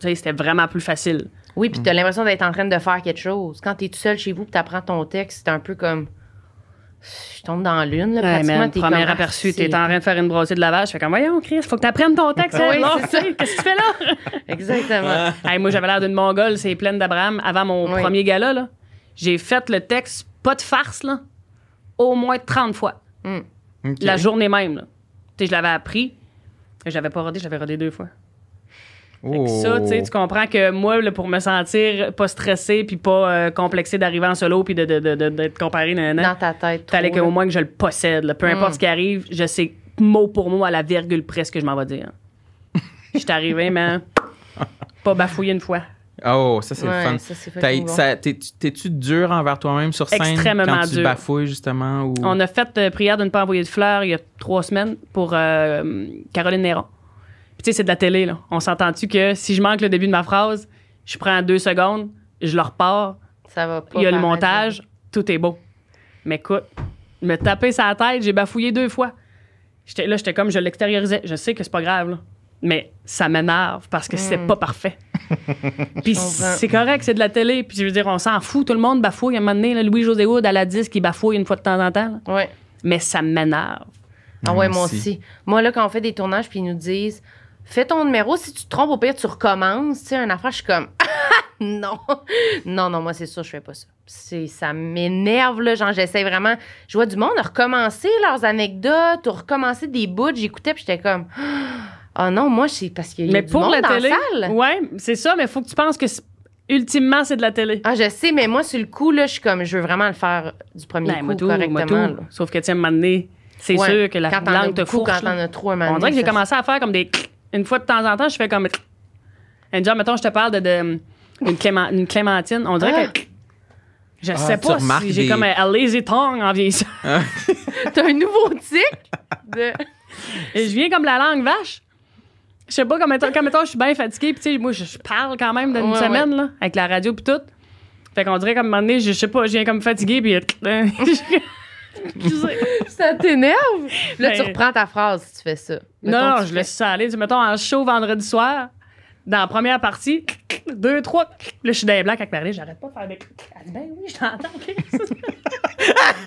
Tu c'était vraiment plus facile. Oui, puis t'as l'impression d'être en train de faire quelque chose. Quand t'es tout seul chez vous, puis t'apprends ton texte, c'est un peu comme je tombe dans l'une là, Ouais, pratiquement. man, t'es premier comme, aperçu, ah, t'es en train de faire une brossée de lavage. Je fais comme, voyons, Chris, faut que t'apprennes ton texte. Oui, hein. Qu'est-ce que tu fais là? Exactement. Hey, moi, j'avais l'air d'une mongole, c'est pleine d'Abraham. Avant mon Oui. premier gala, là, j'ai fait le texte, pas de farce, là, au moins 30 fois. Ok. La journée même. Là. Tu sais, je l'avais appris. Je l'avais pas rodé, je l'avais rodé deux fois. Fait que Oh. Ça, tu sais, tu comprends que moi, là, pour me sentir pas stressé puis pas euh, complexé d'arriver en solo puis de, de, de- de- d'être comparé, nanana, Dans ta tête. fallait qu'au moins que je le possède. là. Peu importe Mm. ce qui arrive, je sais mot pour mot à la virgule près ce que je m'en vais dire. Je suis arrivé, mais pas bafouillé une fois. Oh, ça, c'est Ouais, le fun. ça, T'es-tu dur envers toi-même sur scène Extrêmement quand tu dur. bafouilles, justement? Ou... On a fait euh, prière de ne pas envoyer de fleurs il y a trois semaines pour euh, Caroline Néron. Puis tu sais, c'est de la télé, là. On s'entend-tu que si je manque le début de ma phrase, je prends deux secondes, je le repars, Ça va pas. il y a le montage, tout est beau. Mais écoute, me taper sa tête, j'ai bafouillé deux fois. J'étais, là, j'étais comme, je l'extériorisais. Je sais que c'est pas grave, là. Mais ça m'énerve parce que c'est Mm. pas parfait. Puis c'est correct, c'est de la télé. Puis je veux dire, on s'en fout, tout le monde bafouille. À un moment donné, là, Louis-José Wood à la disque, il bafouille une fois de temps en temps. là. Ouais. Mais ça m'énerve. Ah Ouais, moi moi aussi. aussi. Moi, là, quand on fait des tournages, puis ils nous disent fais ton numéro, si tu te trompes, au pire, tu recommences. Tu sais, une affaire, je suis comme non. Non, non, moi, c'est sûr, je fais pas ça. C'est, ça m'énerve, là. Genre, j'essaie vraiment. Je vois du monde recommencer leurs anecdotes ou recommencer des bouts. J'écoutais, puis j'étais comme ah non, moi, c'est parce qu'il y a Mais du pour monde la dans télé, la salle. ouais, c'est ça, mais faut que tu penses que ultimement, c'est de la télé. Ah, je sais, mais moi, sur le coup, là, je suis comme, je veux vraiment le faire du premier Ben, coup moi, tout, correctement. moi, tout. Sauf que, tu sais, à un moment donné, c'est Ouais. sûr que la langue te fourche. quand t'en as trop un moment On dirait que j'ai ça- commencé à faire comme des. Une fois de temps en temps, je fais comme. Un jour, mettons, je te parle de, de- une, clément- une clémentine. On dirait Ah. que. Je Ah, sais pas si j'ai des- comme un, un lazy tongue en vieillissant. T'as un nouveau tic de. Et je viens comme la langue vache. Je sais pas, comme mettons, comme mettons, je suis bien fatiguée, puis tu sais, moi, je, parle quand même d'une Ouais, semaine, là, avec la radio puis tout. Fait qu'on dirait comme un moment donné, je, je sais pas, je viens comme fatiguée, puis. Ça t'énerve? Là, tu Ben- reprends ta phrase si tu fais ça. Mettons Non, tu je fais- laisse ça aller. Tu mettons, en show vendredi soir, dans la première partie, deux, trois. Là, je suis dans les blancs avec Marie, j'arrête pas de faire des. Elle dit, ben oui, je t'entends.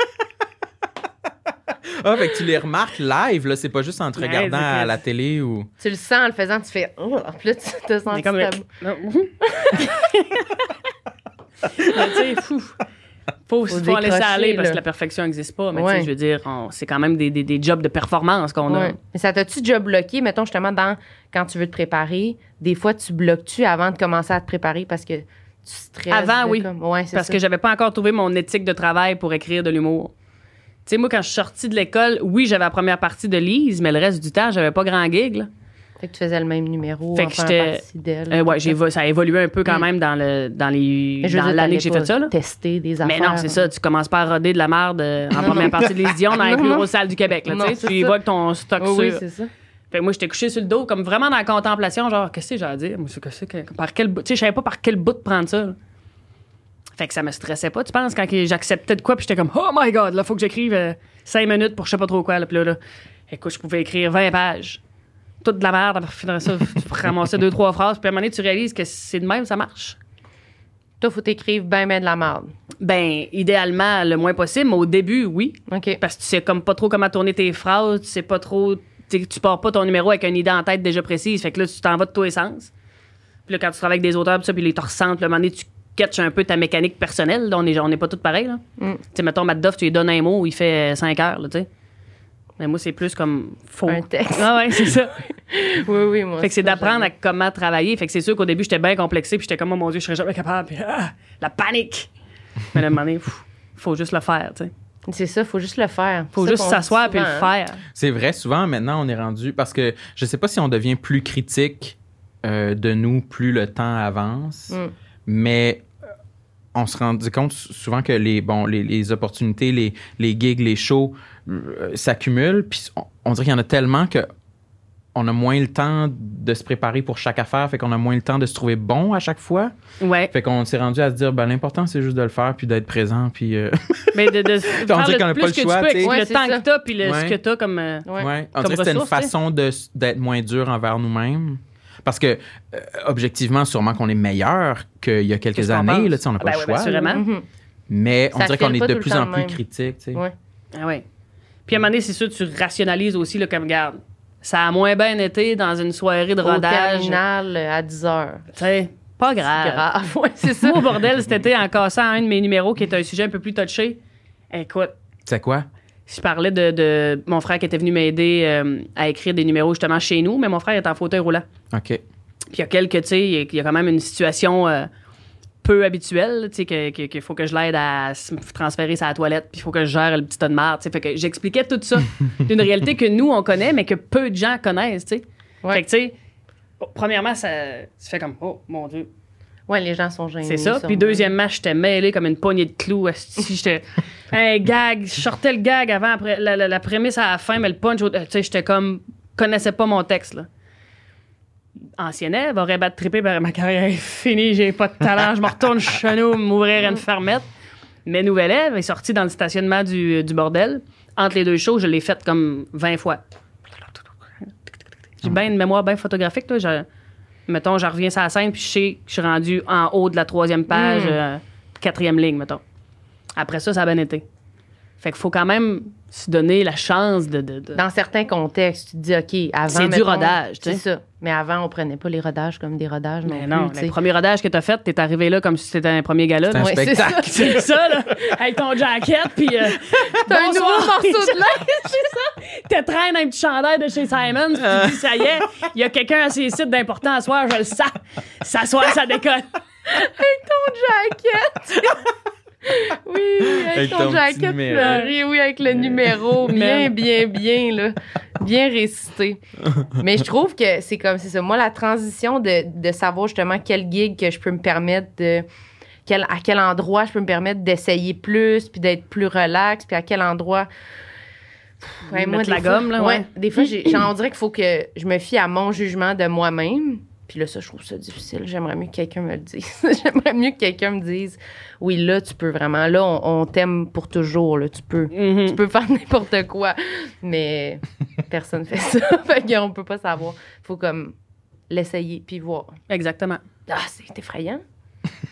Ah, fait que tu les remarques live, là. C'est pas juste en te regardant à la télé ou. Tu le sens en le faisant, tu fais. Oh, puis là, tu te sens comme. Mais tu sais, fou. Faut, laisser aller parce que la perfection n'existe pas. Mais tu Ouais. sais, je veux dire, c'est quand même des, des, des jobs de performance qu'on a. Mais ça t'a-tu déjà bloqué, mettons, justement, dans, quand tu veux te préparer? Des fois, tu bloques-tu avant de commencer à te préparer parce que tu stresses? Avant, oui. comme- Ouais, c'est Parce ça. que j'avais pas encore trouvé mon éthique de travail pour écrire de l'humour. Tu sais, moi, quand je suis sortie de l'école, oui, j'avais la première partie de Lise, mais le reste du temps, j'avais pas grand gig. Là. Fait que tu faisais le même numéro. Fait que j'étais-. Euh, ouais, j'ai, ça a évolué un peu quand Mm. même dans, le, dans, les, dans l'année que j'ai fait ça. Là. Tester des affaires. Mais non, c'est ça. Tu commences pas à roder de la merde euh, en première partie de Lise Dion dans les plus grosses salles du Québec. Là, tu Non, y vas avec ton stock Oui, c'est ça. Fait que moi, j'étais couché sur le dos, comme vraiment dans la contemplation, genre, qu'est-ce que j'ai à dire? Que par quel bout? Tu sais, je savais pas par quel bout de prendre ça. là. Fait que ça me stressait pas, tu penses, quand j'acceptais de quoi, puis j'étais comme, oh my god, là, faut que j'écrive euh, cinq minutes pour je sais pas trop quoi, là. Puis là, là, écoute, je pouvais écrire 20 pages. Toute de la merde, après finir ça, tu ramasser deux, trois phrases, puis à un moment donné, tu réalises que c'est de même, ça marche. Toi, faut t'écrire ben, ben de la merde. Ben, idéalement, le moins possible, mais au début, oui. OK. Parce que tu sais comme pas trop comment tourner tes phrases, tu sais pas trop. Tu pars pas ton numéro avec une idée en tête déjà précise. Fait que là, tu t'en vas de tous les sens. Puis là, quand tu travailles avec des auteurs, pis ça, puis les te ressentent, un moment donné, tu catches un peu ta mécanique personnelle. Là, on n'est on est pas tous pareils. Là. Mm. Tu sais, mettons, Matt Duff, tu lui donnes un mot, il fait 5 heures, là, tu sais. Mais moi, c'est plus comme faux. Un texte. Ah ouais, c'est ça. Oui, oui, moi. Fait que c'est d'apprendre à comment travailler. Fait que c'est sûr qu'au début, j'étais bien complexé, puis j'étais comme, oh mon Dieu, je serais jamais capable. Puis, ah, la panique. Mais à un moment donné, pff, faut juste le faire, tu sais. C'est ça, faut juste le faire. Faut juste s'asseoir puis le hein. faire. C'est vrai, souvent, maintenant, on est rendu. Parce que je sais pas si on devient plus critique euh, de nous plus le temps avance, Mm. mais on se rend compte souvent que les, bon, les, les opportunités, les, les gigs, les shows euh, s'accumulent. Puis on, on dirait qu'il y en a tellement que on a moins le temps de se préparer pour chaque affaire, fait qu'on a moins le temps de se trouver bon à chaque fois. Ouais. Fait qu'on s'est rendu à se dire, ben, l'important, c'est juste de le faire, puis d'être présent, puis... euh, Mais de, de faire dirait qu'on a plus pas le que choix, tu. Ouais, le temps ça. que t'as puis le, Ouais. ce que t'as comme... euh, Ouais. Ouais. On Comme dirait que c'était une façon d'être moins dur envers nous-mêmes. Parce que, euh, objectivement, sûrement qu'on est meilleur qu'il y a quelques années. Là, tu sais, on n'a Ah pas ben le ouais, choix. là. sûrement. Mhm. Mais on Ça dirait qu'on est de plus en plus même. critique. tu sais. Ouais. Ah ouais. Puis à un moment donné, c'est sûr, tu rationalises aussi, là, comme, regarde, ça a moins bien été dans une soirée de Au rodage. Tu terminal euh, à 10 heures. sais, pas grave. Grave. Ouais, c'est ça. Moi, au bordel, cet été, en cassant un de mes numéros qui était un sujet un peu plus touché, écoute, C'est quoi? Je parlais de, de mon frère qui était venu m'aider euh, à écrire des numéros justement chez nous, mais mon frère est en fauteuil roulant. OK. Puis il y a quelques, tu sais, il y a- quand même une situation euh, peu habituelle, tu sais, que- que- qu'il faut que je l'aide à se transférer sa toilette, puis il faut que je gère le petit tas de marde, tu sais. Fait que j'expliquais tout ça d'une réalité que nous, on connaît, mais que peu de gens connaissent, tu sais. Ouais. Fait que, tu sais, oh, premièrement, ça, tu fais comme, oh, mon Dieu. Ouais, les gens sont gênés. C'est ça. Puis deuxièmement, j'étais mêlé comme une poignée de clous. J'étais un gag. Je sortais le gag avant après, la, la- la prémisse à la fin, mais le punch, tu sais, j'étais comme connaissais pas mon texte là. Ancien élève aurait battu triper, ben, ma carrière est finie, j'ai pas de talent, je me retourne chez nous m'ouvrir une fermette. Mais nouvel élève est sorti dans le stationnement du, du bordel. Entre les deux shows, je l'ai fait comme 20 fois. J'ai bien une mémoire bien photographique. Toi. Mettons, je reviens sur la scène, puis je sais que je suis rendu en haut de la troisième page, Mm. euh, quatrième ligne, mettons. Après ça, ça a bien été. Fait qu'il faut quand même se donner la chance de. de- de- Dans certains contextes, tu te dis, OK, avant. C'est du rodage, tu C'est sais. ça. Mais avant, on prenait pas les rodages comme des rodages. Mais non, non, plus, tu le premier rodage que t'as fait, t'es arrivé là comme si c'était un premier gala. C'est un. Ouais, c'est ça. spectacle. C'est ça, là, avec ton jacket, puis. euh, T'as un nouveau morceau de linge. te traîne un petit chandail de chez Simon, puis tu dis, ça y est, il y a quelqu'un à ses sites d'important à soir, je le sens. S'asseoir, ça décolle. ton jacket. Oui, avec, Avec ton, ton petit jacket fleuri, oui, avec le numéro bien, bien, bien, là, bien récité. Mais je trouve que c'est comme, c'est ça. Moi, la transition de, de savoir justement quel gig que je peux me permettre de. Quel, à quel endroit je peux me permettre d'essayer plus, puis d'être plus relax, puis à quel endroit. Pff, ouais, la fois- gomme, là, ouais. Des fois, j'ai, on dirait qu'il faut que je me fie à mon jugement de moi-même. Puis là, ça, je trouve ça difficile. J'aimerais mieux que quelqu'un me le dise. J'aimerais mieux que quelqu'un me dise Oui, là, tu peux vraiment. Là, on, on t'aime pour toujours. Là, tu peux. Mhm. Tu peux faire n'importe quoi. Mais personne fait ça. fait qu'on peut pas savoir. faut comme l'essayer puis voir. Exactement. Ah, c'est effrayant.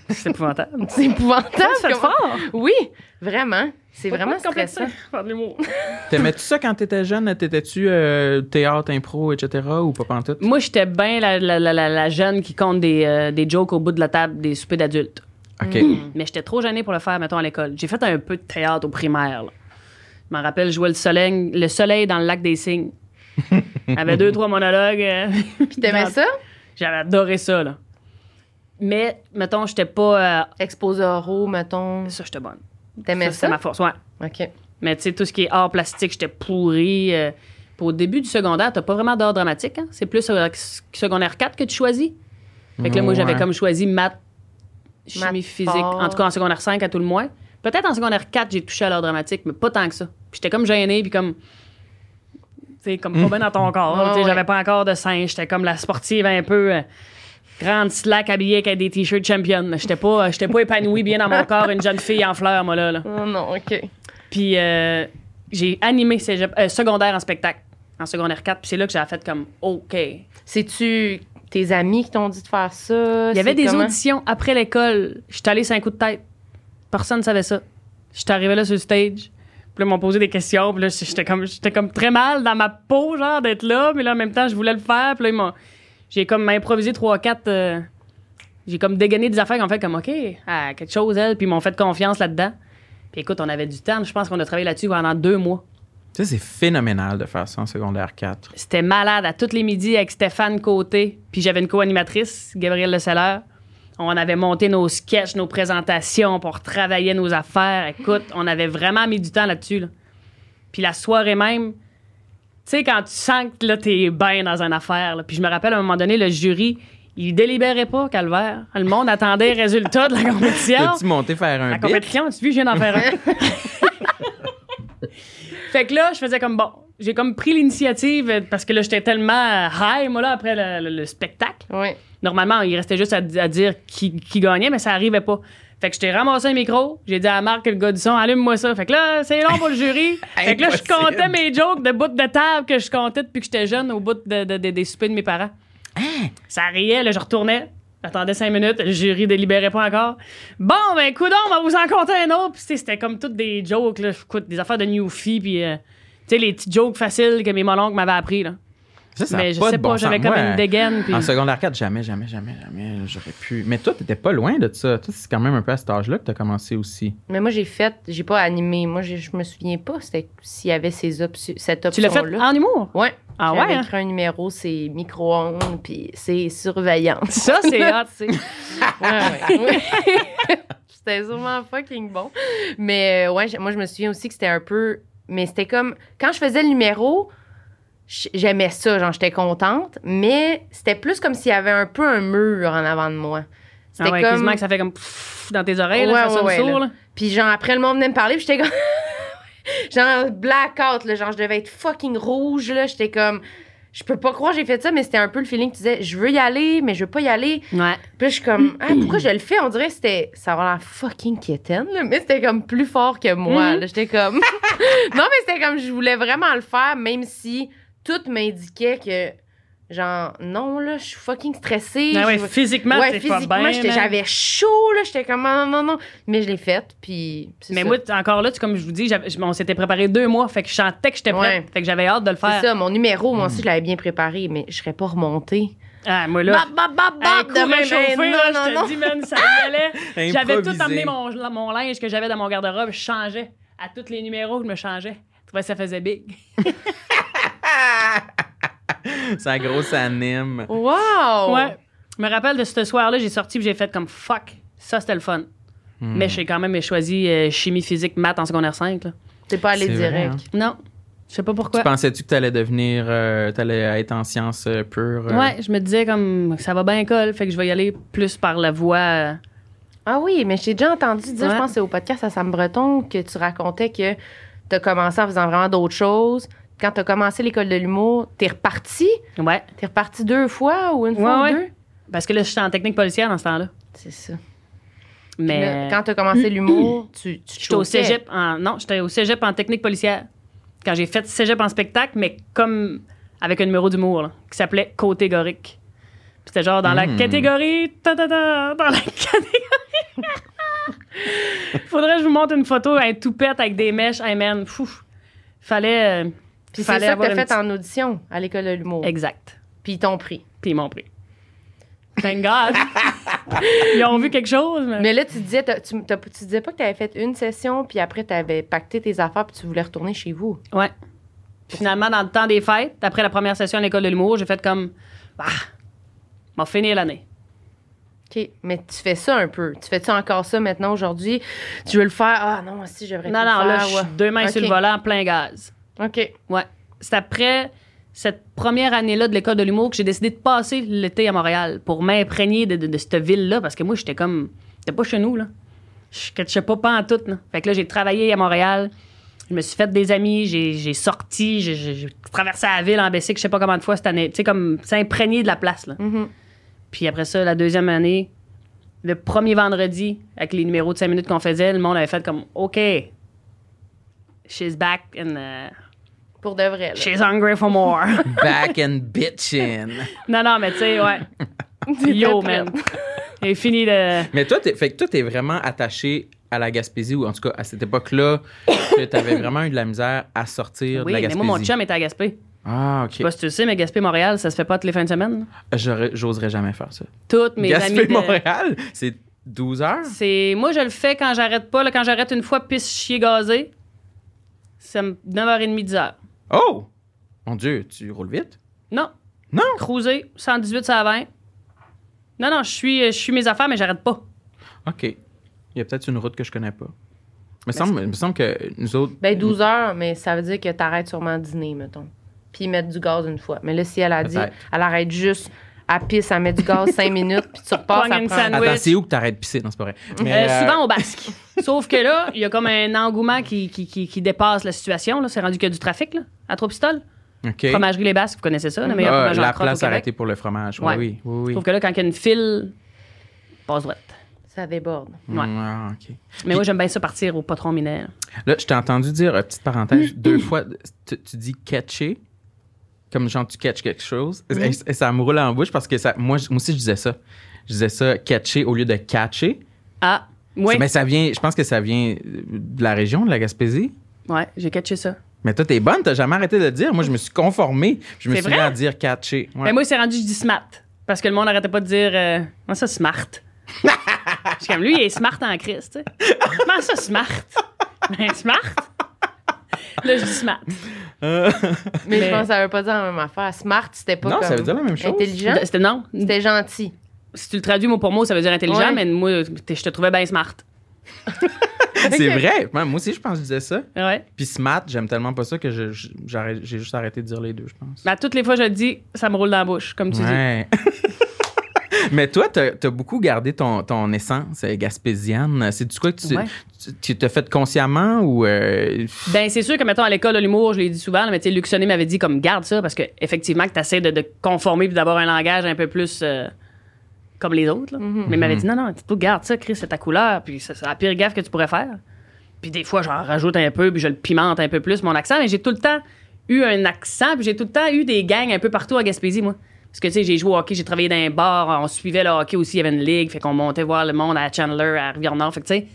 C'est épouvantable. C'est épouvantable. Ça fait fort. Oui, vraiment. C'est vraiment stressant. de l'humour. T'aimais-tu ça quand t'étais jeune? T'étais-tu euh, théâtre, impro, etc. ou pas pantoute? Moi, j'étais bien la, la, la, la- la jeune qui compte des, euh, des jokes au bout de la table des soupers d'adultes. OK. Mais j'étais trop gênée pour le faire, mettons, à l'école. J'ai fait un peu de théâtre au primaire. là. Je m'en rappelle, je jouais le soleil, le soleil dans le lac des cygnes. J'avais deux, trois monologues. euh, Puis t'aimais ça? J'avais adoré ça, là. Mais, mettons, j'étais pas. euh, Exposé oraux, mettons. ça, j'étais bonne. T'aimais Ça, ça? c'est ma force, ouais. OK. Mais, tu sais, tout ce qui est art plastique, j'étais pourri. euh. Puis au début du secondaire, t'as pas vraiment d'art dramatique. Hein? C'est plus euh, secondaire 4 que tu choisis. Fait que là, moi, j'avais Ouais. comme choisi maths, chimie Maths physique. fort. En tout cas, en secondaire 5 à tout le moins. Peut-être en secondaire 4, j'ai touché à l'art dramatique, mais pas tant que ça. Puis j'étais comme gênée, puis comme. Tu sais, comme pas bien dans ton corps. Ouais. J'avais pas encore de sein. J'étais comme la sportive un peu. Grande slack habillée avec des t-shirts champion. J'étais pas, j'étais pas épanouie bien dans mon corps, une jeune fille en fleurs, moi, là. là. Oh non, OK. Puis euh, j'ai animé cégep- euh, secondaire en spectacle, en secondaire 4. Puis c'est là que j'ai fait comme, OK. Il C'est-tu tes amis qui t'ont dit de faire ça? y avait des comment? auditions après l'école. J'étais allée sur un coup de tête. Personne ne savait ça. J'étais arrivée là sur le stage. Puis là, ils m'ont posé des questions. Puis là, j'étais comme, j'étais comme très mal dans ma peau, genre, d'être là. Mais là, en même temps, je voulais le faire. Puis là, ils m'ont- j'ai comme improvisé 3-4. euh, j'ai comme dégainé des affaires qui ont fait comme, OK, ah, quelque chose, elle. Puis ils m'ont fait confiance là-dedans. Puis écoute, on avait du temps. Je pense qu'on a travaillé là-dessus pendant deux mois. Ça, c'est phénoménal de faire ça en secondaire 4. C'était malade à tous les midis avec Stéphane Côté. Puis j'avais une co-animatrice, Gabrielle Le Seller. On avait monté nos sketchs, nos présentations pour travailler nos affaires. Écoute, on avait vraiment mis du temps là-dessus. là. Puis la soirée même, tu sais, quand tu sens que là, t'es bien dans une affaire. là. Puis je me rappelle à un moment donné, le jury, il délibérait pas, Calvaire. Le monde attendait les résultats de la compétition. T'as-tu monté faire un La compétition, tu vu, je viens d'en faire un. fait que là, je faisais comme bon. J'ai comme pris l'initiative euh, parce que là, j'étais tellement high, moi, là, après le, le- le spectacle. Oui. Normalement, il restait juste à, à dire qui, qui gagnait, mais ça arrivait pas. Fait que je t'ai ramassé un micro, j'ai dit à Marc, le gars du son, allume-moi ça. Fait que là, c'est long pour le jury. fait que là, je comptais mes jokes de bout de table que je comptais depuis que j'étais jeune au bout de, de- de- des soupers de mes parents. Ça riait, là, je retournais. J'attendais cinq minutes, le jury délibérait pas encore. Bon, ben, coudon, on va vous en compter un autre. Puis, c'était comme toutes des jokes, là. Des affaires de Newfie, puis, euh, tu sais, les petits jokes faciles que mes mononcles m'avaient appris, là. Ça, ça Mais je pas sais de bon pas, j'avais comme Moi, une dégaine, puis. En secondaire 4, jamais, jamais, jamais, jamais, j'aurais pu. Mais toi, t'étais pas loin de ça. Toi, c'est quand même un peu à cet âge-là que t'as commencé aussi. Mais moi, j'ai fait, j'ai pas animé. Moi, je me souviens pas c'était s'il y avait ces options, cette Tu l'as fait option-là. en humour? Ouais. Ah ouais, hein? écrit un numéro, c'est micro-ondes, puis c'est surveillance. Ça, c'est hot. sais. Ouais, ouais. ouais. c'était sûrement fucking bon. Mais euh, ouais, moi, je me souviens aussi que c'était un peu. Mais c'était comme. Quand je faisais le numéro, j'aimais ça, genre, j'étais contente. Mais c'était plus comme s'il y avait un peu un mur en avant de moi. C'était Ah ouais, comme... quasiment que ça fait comme pfff dans tes oreilles, là, Ouais, ça ouais, sonne ouais, sourd, là. là. Puis genre, après, le monde venait me parler, puis j'étais comme... genre, blackout, là, genre, je devais être fucking rouge, là. J'étais comme... Je peux pas croire que j'ai fait ça, mais c'était un peu le feeling que tu disais, je veux y aller, mais je veux pas y aller. Ouais. Puis là, je suis comme, ah, pourquoi je le fais? On dirait que c'était, ça a l'air fucking quétaine, là, mais c'était comme plus fort que moi. Là. J'étais comme, non, mais c'était comme, je voulais vraiment le faire, même si tout m'indiquait que, genre, non, là, je suis fucking stressée. Ah ouais, Je- physiquement, ouais, c'est physiquement, j'avais chaud, là, j'étais comme, non, non, non. Mais je l'ai faite, puis Mais ça. moi, encore là, tu- comme je vous dis, on s'était préparé deux mois, fait que je sentais que j'étais prête. Ouais. Fait que j'avais hâte de le faire. c'est ça, mon numéro, moi aussi, je l'avais bien préparé, mais je serais pas remontée. Ah, moi là. Bap, bap, bap, Un bap, coup de même, réchauffé, là, non, je te non, dis, man, ça allait. J'avais tout amené mon, mon linge que j'avais dans mon garde-robe, je changeais. À tous les numéros, je me changeais. Je trouvais que ça faisait big. Ça grosse anime. Wow! Ouais. Je me rappelle de ce soir-là, j'ai sorti et j'ai fait comme fuck. Ça, c'était le fun. Hmm. Mais j'ai quand même choisi euh, chimie, physique, maths en secondaire 5. Là. T'es pas allé vrai, direct. hein? Non. Je sais pas pourquoi. Tu pensais-tu que t'allais devenir, euh, t'allais être en sciences euh, pures? euh? Ouais, je me disais comme ça va bien école, fait que je vais y aller plus par la voie. euh, Ah oui, mais j'ai déjà entendu dire, Ouais. je pense que c'est au podcast à Sam Breton, que tu racontais que tu as commencé en faisant vraiment d'autres choses. Quand tu as commencé l'école de l'humour, t'es reparti? Ouais. T'es reparti deux fois ou une fois Ouais, ou deux? Parce que là, j'étais en technique policière dans ce temps-là. C'est ça. Mais. Là, quand tu as commencé l'humour, tu, tu J'étais au cégep en. Non, j'étais au cégep en technique policière. Quand j'ai fait cégep en spectacle, mais comme avec un numéro d'humour, là, qui s'appelait Catégorique. Puis C'était genre dans la Mm. catégorie. ta, ta, ta, dans la catégorie. Faudrait que je vous montre une photo, un toupette avec des mèches. Hey man, fou. Fallait. euh, Puis c'est ça que une fait en audition à l'école de l'humour. Exact. Puis ils t'ont pris. Puis ils m'ont pris. Thank God. ils ont vu quelque chose, mais. Mais là, tu disais, t'as- tu, t'as- tu disais pas que tu avais fait une session, puis après, tu avais pacté tes affaires, puis tu voulais retourner chez vous. Ouais. Finalement, dans le temps des fêtes, après la première session à l'école de l'humour, j'ai fait comme. Ah, m'a fini l'année. OK. Mais tu fais ça un peu. Tu fais-tu encore ça maintenant, aujourd'hui? Tu veux le faire? Ah non, si, je devrais Non, non, le là, faire. je ouais. suis deux mains sur le volant, plein gaz. OK. Ouais. C'est après cette première année-là de l'école de l'humour que j'ai décidé de passer l'été à Montréal pour m'imprégner de, de, de cette ville-là parce que moi, j'étais comme. C'était pas chez nous, là. Je catchais pas pas en tout, là. Fait que là, j'ai travaillé à Montréal. Je me suis fait des amis, j'ai j'ai sorti, j'ai- traversé la ville en Bessic, je sais pas combien de fois cette année. Tu sais, comme s'imprégner de la place, là. Mhm. Puis après ça, la deuxième année, le premier vendredi, avec les numéros de 5 minutes qu'on faisait, le monde avait fait comme OK, she's back and uh, Pour de vrai. là. she's hungry for more. Back and bitchin'. non, non, mais tu sais, ouais. Yo, man. J'ai fini de. Mais toi, t'es, fait que toi, t'es vraiment attaché à la Gaspésie, ou en tout cas, à cette époque-là, que t'avais vraiment eu de la misère à sortir Oui, de la mais Gaspésie. moi, mon chum était à Gaspé. Ah, Je sais OK. pas si tu le sais, mais Gaspé-Montréal, ça se fait pas toutes les fins de semaine. J'aurais- j'oserais jamais faire ça. Toutes mes amis. de- Gaspé-Montréal, c'est 12 heures? C'est moi je le fais quand j'arrête pas là, quand j'arrête une fois pisse chier gazé. C'est 9h30 10h. Oh! Mon Dieu, tu roules vite? Non, Non! cruiser 118 ça 20. Non non, je suis je suis mes affaires mais j'arrête pas. OK. Il y a peut-être une route que je connais pas. Il me semble, il me semble que nous autres. Ben, 12 heures, mais ça veut dire que t'arrêtes sûrement à dîner, mettons. Puis mettre du gaz une fois. Mais là, si elle a dit, elle arrête juste à pisse, elle met du gaz 5 minutes, puis tu repars, ça une prend... Attends, c'est où que t'arrêtes de pisser? Non, c'est pas vrai. Mais, Euh, euh, souvent au basque. Sauf que là, il y a comme un engouement qui, qui, qui, qui dépasse la situation. Là. C'est rendu qu'il y a du trafic là, à Trois-Pistoles. OK. Fromagerie Les Basques, vous connaissez ça, la meilleure Ah, fromagerie en la au place arrêtée pour le fromage. Oui, Ouais. oui, oui. oui. Sauf que là, quand il y a une file, passe droite. Ça déborde. Ouais. Ah, OK. Mais moi, j'aime bien ça partir au patron mineur. Là, je t'ai entendu dire, euh, petite parenthèse, deux fois, tu, tu dis catcher, comme genre tu catches quelque chose. Et, et ça me roule en bouche parce que ça, moi, moi aussi, je disais ça. Je disais ça, catcher au lieu de catcher. Ah, oui. Mais ça vient, je pense que ça vient de la région, de la Gaspésie. Ouais, j'ai catché ça. Mais toi, t'es bonne, t'as jamais arrêté de le dire. Moi, je me suis conformé. Je me suis vrai? mis à dire catcher. Ouais. Mais moi, c'est rendu, je dis smart. Parce que le monde n'arrêtait pas de dire. Euh, Comment ça, smart? Je suis comme lui, il est smart en Christ. Comment ça, smart? Ben, smart? Là, je dis smart. Mais, Mais- je pense que ça veut pas dire la même affaire. Smart, c'était pas Non, comme... ça veut dire la même chose. Intelligent, C'était non. c'était gentil. Si tu le traduis mot pour mot, ça veut dire intelligent, Ouais. mais moi, je te trouvais bien smart. c'est vrai. Ouais, Moi aussi, je pense que je disais ça. Ouais. Puis smart, j'aime tellement pas ça que j'ai juste arrêté de dire les deux, je pense. Mais à toutes les fois, je le dis, ça me roule dans la bouche, comme tu dis. Mais toi, t'as as beaucoup gardé ton, ton essence euh, gaspésienne. C'est du quoi que tu Ouais. tu- tu t'as fait consciemment ou euh, Ben, c'est sûr que, mettons, à l'école de l'humour, je l'ai dit souvent, là, mais tu sais, Luc Sonnet m'avait dit, comme, garde ça, parce que, effectivement, que tu essaies de, de conformer puis d'avoir un langage un peu plus euh, comme les autres, là. Mais il m'avait dit, non, non, tu garde ça, Chris, c'est ta couleur, puis c'est c'est la pire gaffe que tu pourrais faire. Puis des fois, j'en rajoute un peu, puis je le pimente un peu plus, mon accent, mais j'ai tout le temps eu un accent, puis j'ai tout le temps eu des gangs un peu partout à Gaspésie, moi. Parce que, tu sais, j'ai joué au hockey, j'ai travaillé dans un bar, on suivait le hockey aussi, il y avait une ligue, fait qu'on montait voir le monde à Chandler, à Rivière-Nord, fait que, tu sais,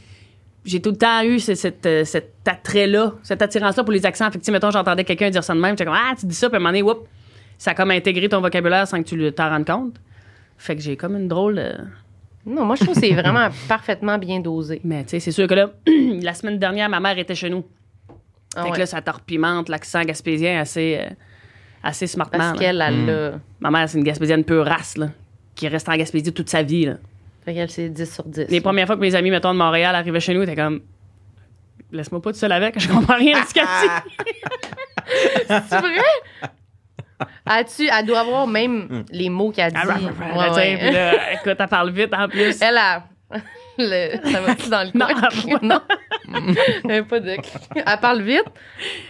j'ai tout le temps eu cette, euh, cet attrait-là, cette attirance-là pour les accents. Fait que, tu sais, mettons, j'entendais quelqu'un dire ça de même, j'étais comme, ah, tu dis ça, puis à un moment donné, whoop, ça a comme intégré ton vocabulaire sans que tu t'en rendes compte. Fait que j'ai comme une drôle. Non, moi, je trouve que c'est vraiment parfaitement bien dosé. Mais, tu sais, c'est sûr que là, la semaine dernière, ma mère était chez nous. Ah fait que ouais. là, ça te repimente l'accent gaspésien assez, euh, assez smartement. Parce qu'elle, elle Mm. l'a. Ma mère, c'est une gaspésienne pure race, là, qui reste en Gaspésie toute sa vie, là. Fait qu'elle, c'est 10 sur 10. Les premières fois que mes amis, mettons, de Montréal arrivaient chez nous, t'es comme... Laisse-moi pas tout seul avec, je comprends rien à ce qu'elle dit. C'est vrai? As-tu, elle doit avoir même les mots qu'elle dit. Ah, Ouais, là, écoute, elle parle vite en plus. Elle a. Le, ça va-tu dans le Non, coin? non? Pas de. Elle parle vite?